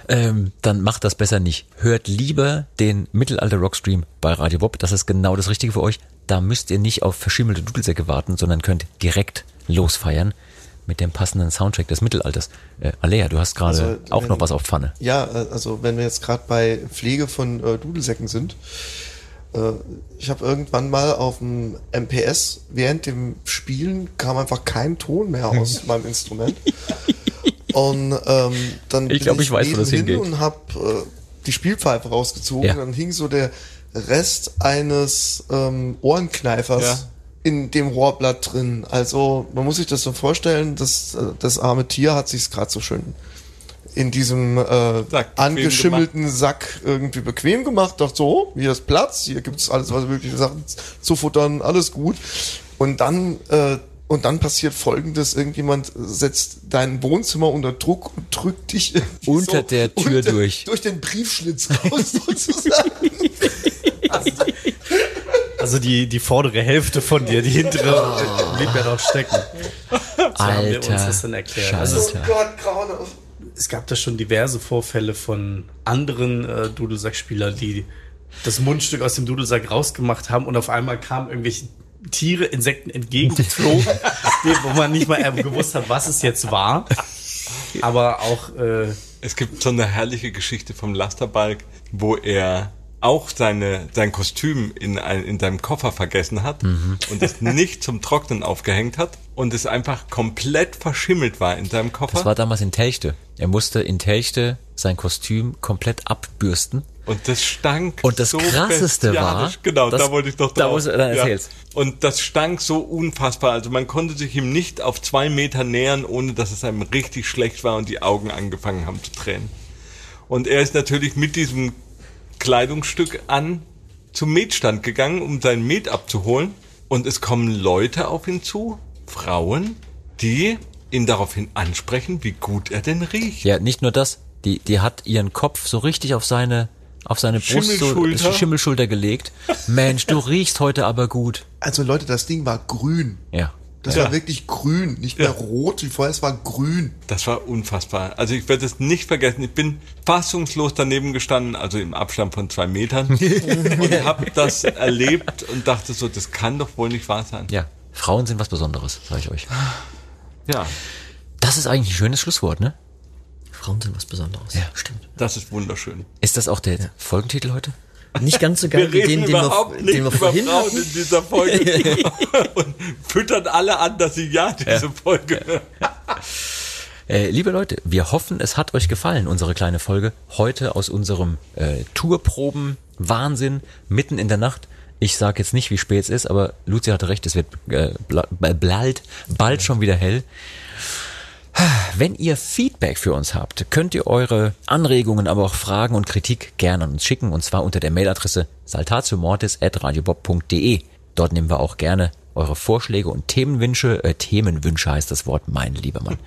ähm, dann macht das besser nicht. Hört lieber den Mittelalter Rockstream bei Radio Bob. Das ist genau das Richtige für euch. Da müsst ihr nicht auf verschimmelte Dudelsäcke warten, sondern könnt direkt losfeiern mit dem passenden Soundtrack des Mittelalters. Äh, Alea, du hast gerade Also, auch wenn- noch was auf Pfanne. Ja, äh, also wenn wir jetzt gerade bei Pflege von äh, Dudelsäcken sind, äh, ich habe irgendwann mal auf dem MPS während dem Spielen kam einfach kein Ton mehr aus meinem Instrument. Und ähm, dann Ich glaub, ich weiß, wo das hingeht. und habe äh, die Spielpfeife rausgezogen. Ja. Dann hing so der Rest eines ähm, Ohrenkneifers Ja. in dem Rohrblatt drin. Also man muss sich das so vorstellen, dass äh, das arme Tier hat sich gerade so schön in diesem äh, Sack angeschimmelten Sack irgendwie bequem gemacht. Dachte so, oh, hier ist Platz, hier gibt's alles, was mögliche Sachen zu futtern, alles gut. Und dann äh, und dann passiert Folgendes: Irgendjemand setzt dein Wohnzimmer unter Druck und drückt dich irgendwie Unter der Tür unter- durch. durch den Briefschlitz raus sozusagen. Also die, die vordere Hälfte von dir, die hintere, äh, blieb ja noch stecken. So haben wir uns Alter das dann erklärt. Scheiße. Also es, oh Gott, grauenhaft. es gab da schon diverse Vorfälle von anderen äh, Dudelsackspielern, die das Mundstück aus dem Dudelsack rausgemacht haben und auf einmal kamen irgendwelche Tiere, Insekten entgegengeflogen, wo man nicht mal äh, gewusst hat, was es jetzt war. Aber auch äh, Es gibt so eine herrliche Geschichte vom Lasterbalk, wo er auch seine, sein Kostüm in, ein, in seinem Koffer vergessen hat und es nicht zum Trocknen aufgehängt hat und es einfach komplett verschimmelt war in seinem Koffer. Das war damals in Telchte. Er musste in Telchte sein Kostüm komplett abbürsten. Und das stank. Und das so Krasseste war. Genau, das- da wollte ich doch da drauf. musst du- dann erzähl's. Und das stank so unfassbar. Also man konnte sich ihm nicht auf zwei Meter nähern, ohne dass es einem richtig schlecht war und die Augen angefangen haben zu tränen. Und er ist natürlich mit diesem Kleidungsstück an zum Metstand gegangen, um sein Met abzuholen. Und es kommen Leute auf ihn zu, Frauen, die ihn daraufhin ansprechen, wie gut er denn riecht. Ja, nicht nur das. Die, die hat ihren Kopf so richtig auf seine, auf seine Brust, so Schimmelschulter. Schimmelschulter gelegt. Mensch, du riechst heute aber gut. Also Leute, das Ding war grün. Ja. Das Ja. war wirklich grün, nicht mehr Ja. rot wie vorher, es war grün. Das war unfassbar. Also ich werde es nicht vergessen. Ich bin fassungslos daneben gestanden, also im Abstand von zwei Metern und habe das erlebt und dachte so, das kann doch wohl nicht wahr sein. Ja. Frauen sind was Besonderes, sage ich euch. Ja, Das ist eigentlich ein schönes Schlusswort, ne? Frauen sind was Besonderes. Ja. stimmt. das ist wunderschön. Ist das auch der Folgentitel heute? Nicht ganz so geil Wir wie reden den, den wir, nicht den wir über vorhin Frauen hatten. in dieser Folge und füttern alle an, dass sie ja diese Folge hören. Äh, liebe Leute, wir hoffen, es hat euch gefallen, unsere kleine Folge heute aus unserem äh, Tourproben Wahnsinn mitten in der Nacht. Ich sage jetzt nicht, wie spät es ist, aber Lucia hatte recht, es wird äh, bald, bald schon wieder hell. Wenn ihr Feedback für uns habt, könnt ihr eure Anregungen, aber auch Fragen und Kritik gerne an uns schicken, und zwar unter der Mailadresse saltatiomortis.radiobob.de. Dort nehmen wir auch gerne eure Vorschläge und Themenwünsche, äh, Themenwünsche heißt das Wort, mein lieber Mann,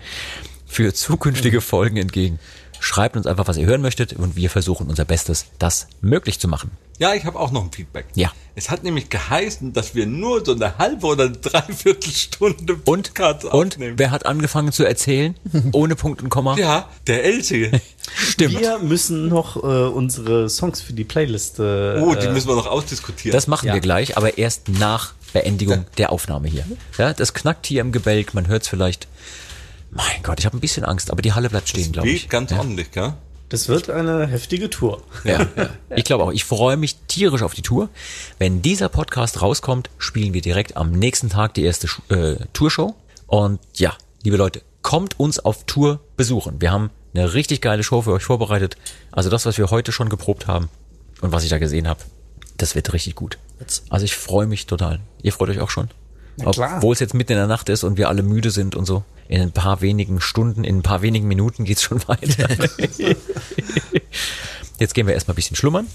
für zukünftige Folgen entgegen. Schreibt uns einfach, was ihr hören möchtet, und wir versuchen unser Bestes, das möglich zu machen. Ja, ich habe auch noch ein Feedback. Ja. Es hat nämlich geheißen, dass wir nur so eine halbe oder eine Dreiviertelstunde Und, Podcast und aufnehmen. wer hat angefangen zu erzählen? Ohne Punkt und Komma? Ja, der Elsie. Stimmt. Wir müssen noch äh, unsere Songs für die Playlist. Äh, Oh, die äh, müssen wir noch ausdiskutieren. Das machen Ja. wir gleich, aber erst nach Beendigung der Aufnahme hier. Ja, das knackt hier im Gebälk, man hört es vielleicht. Mein Gott, ich habe ein bisschen Angst, aber die Halle bleibt stehen, glaube ich. Ganz ja. ordentlich, gell? das wird eine heftige Tour. Ja, ja. Ich glaube auch. Ich freue mich tierisch auf die Tour. Wenn dieser Podcast rauskommt, spielen wir direkt am nächsten Tag die erste äh, Tourshow. Und ja, liebe Leute, kommt uns auf Tour besuchen. Wir haben eine richtig geile Show für euch vorbereitet. Also das, was wir heute schon geprobt haben und was ich da gesehen habe, das wird richtig gut. Also ich freue mich total. Ihr freut euch auch schon? Obwohl es jetzt mitten in der Nacht ist und wir alle müde sind und so. In ein paar wenigen Stunden, in ein paar wenigen Minuten geht's schon weiter. Jetzt gehen wir erstmal ein bisschen schlummern.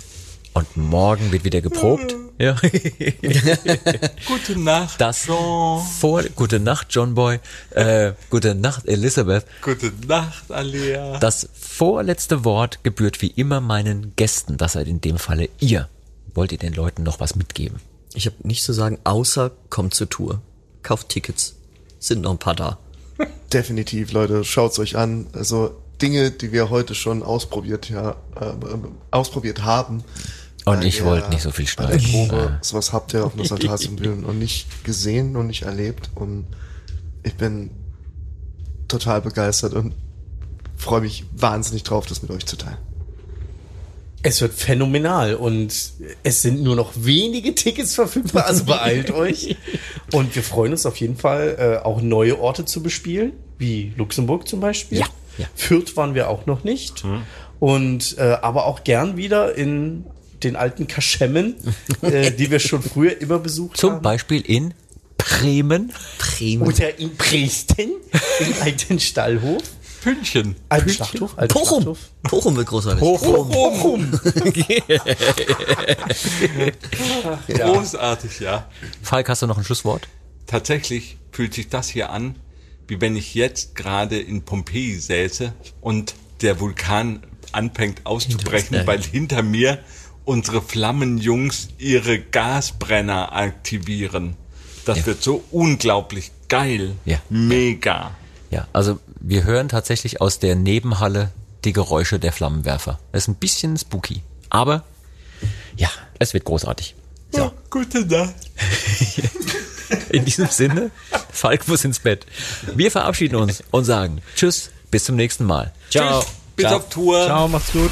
Und morgen wird wieder geprobt. Ja. Gute Nacht. Das Jean. vor, gute Nacht, John Boy. Äh, gute Nacht, Elisabeth. Gute Nacht, Alia. Das vorletzte Wort gebührt wie immer meinen Gästen. Das seid in dem Falle ihr. Wollt ihr den Leuten noch was mitgeben? Ich habe nichts zu sagen, außer kommt zur Tour. Kauft Tickets. Sind noch ein paar da. Definitiv, Leute, schaut's euch an. Also Dinge, die wir heute schon ausprobiert, ja, äh, äh, ausprobiert haben. Und ich der- wollte nicht so viel schneiden. Probe, sowas habt ihr auf einer Saltatsymbol noch nicht gesehen und nicht erlebt. Und ich bin total begeistert und freue mich wahnsinnig drauf, das mit euch zu teilen. Es wird phänomenal und es sind nur noch wenige Tickets verfügbar, also beeilt euch. Und wir freuen uns auf jeden Fall, äh, auch neue Orte zu bespielen, wie Luxemburg zum Beispiel. Ja, ja. Fürth waren wir auch noch nicht. Und äh, aber auch gern wieder in den alten Kaschemmen, äh, die wir schon früher immer besucht Zum haben. Beispiel in Bremen. Bremen. Oder in Dresden, im alten Stallhof. Pünktchen. Alten Schlachthof. Alten Bochum. Schlachthof. Bochum wird großartig. Bochum. Großartig, ja. Falk, hast du noch ein Schlusswort? Tatsächlich fühlt sich das hier an, wie wenn ich jetzt gerade in Pompeji säße und der Vulkan anfängt auszubrechen, weil hinter mir unsere Flammenjungs ihre Gasbrenner aktivieren. Das Ja. wird so unglaublich geil. Ja. Mega. Ja, also wir hören tatsächlich aus der Nebenhalle die Geräusche der Flammenwerfer. Das ist ein bisschen spooky. Aber ja, es wird großartig. Ja, gute Nacht. In diesem Sinne, Falk muss ins Bett. Wir verabschieden uns und sagen Tschüss, bis zum nächsten Mal. Ciao. Tschüss. Bis auf Tour. Ciao, macht's gut.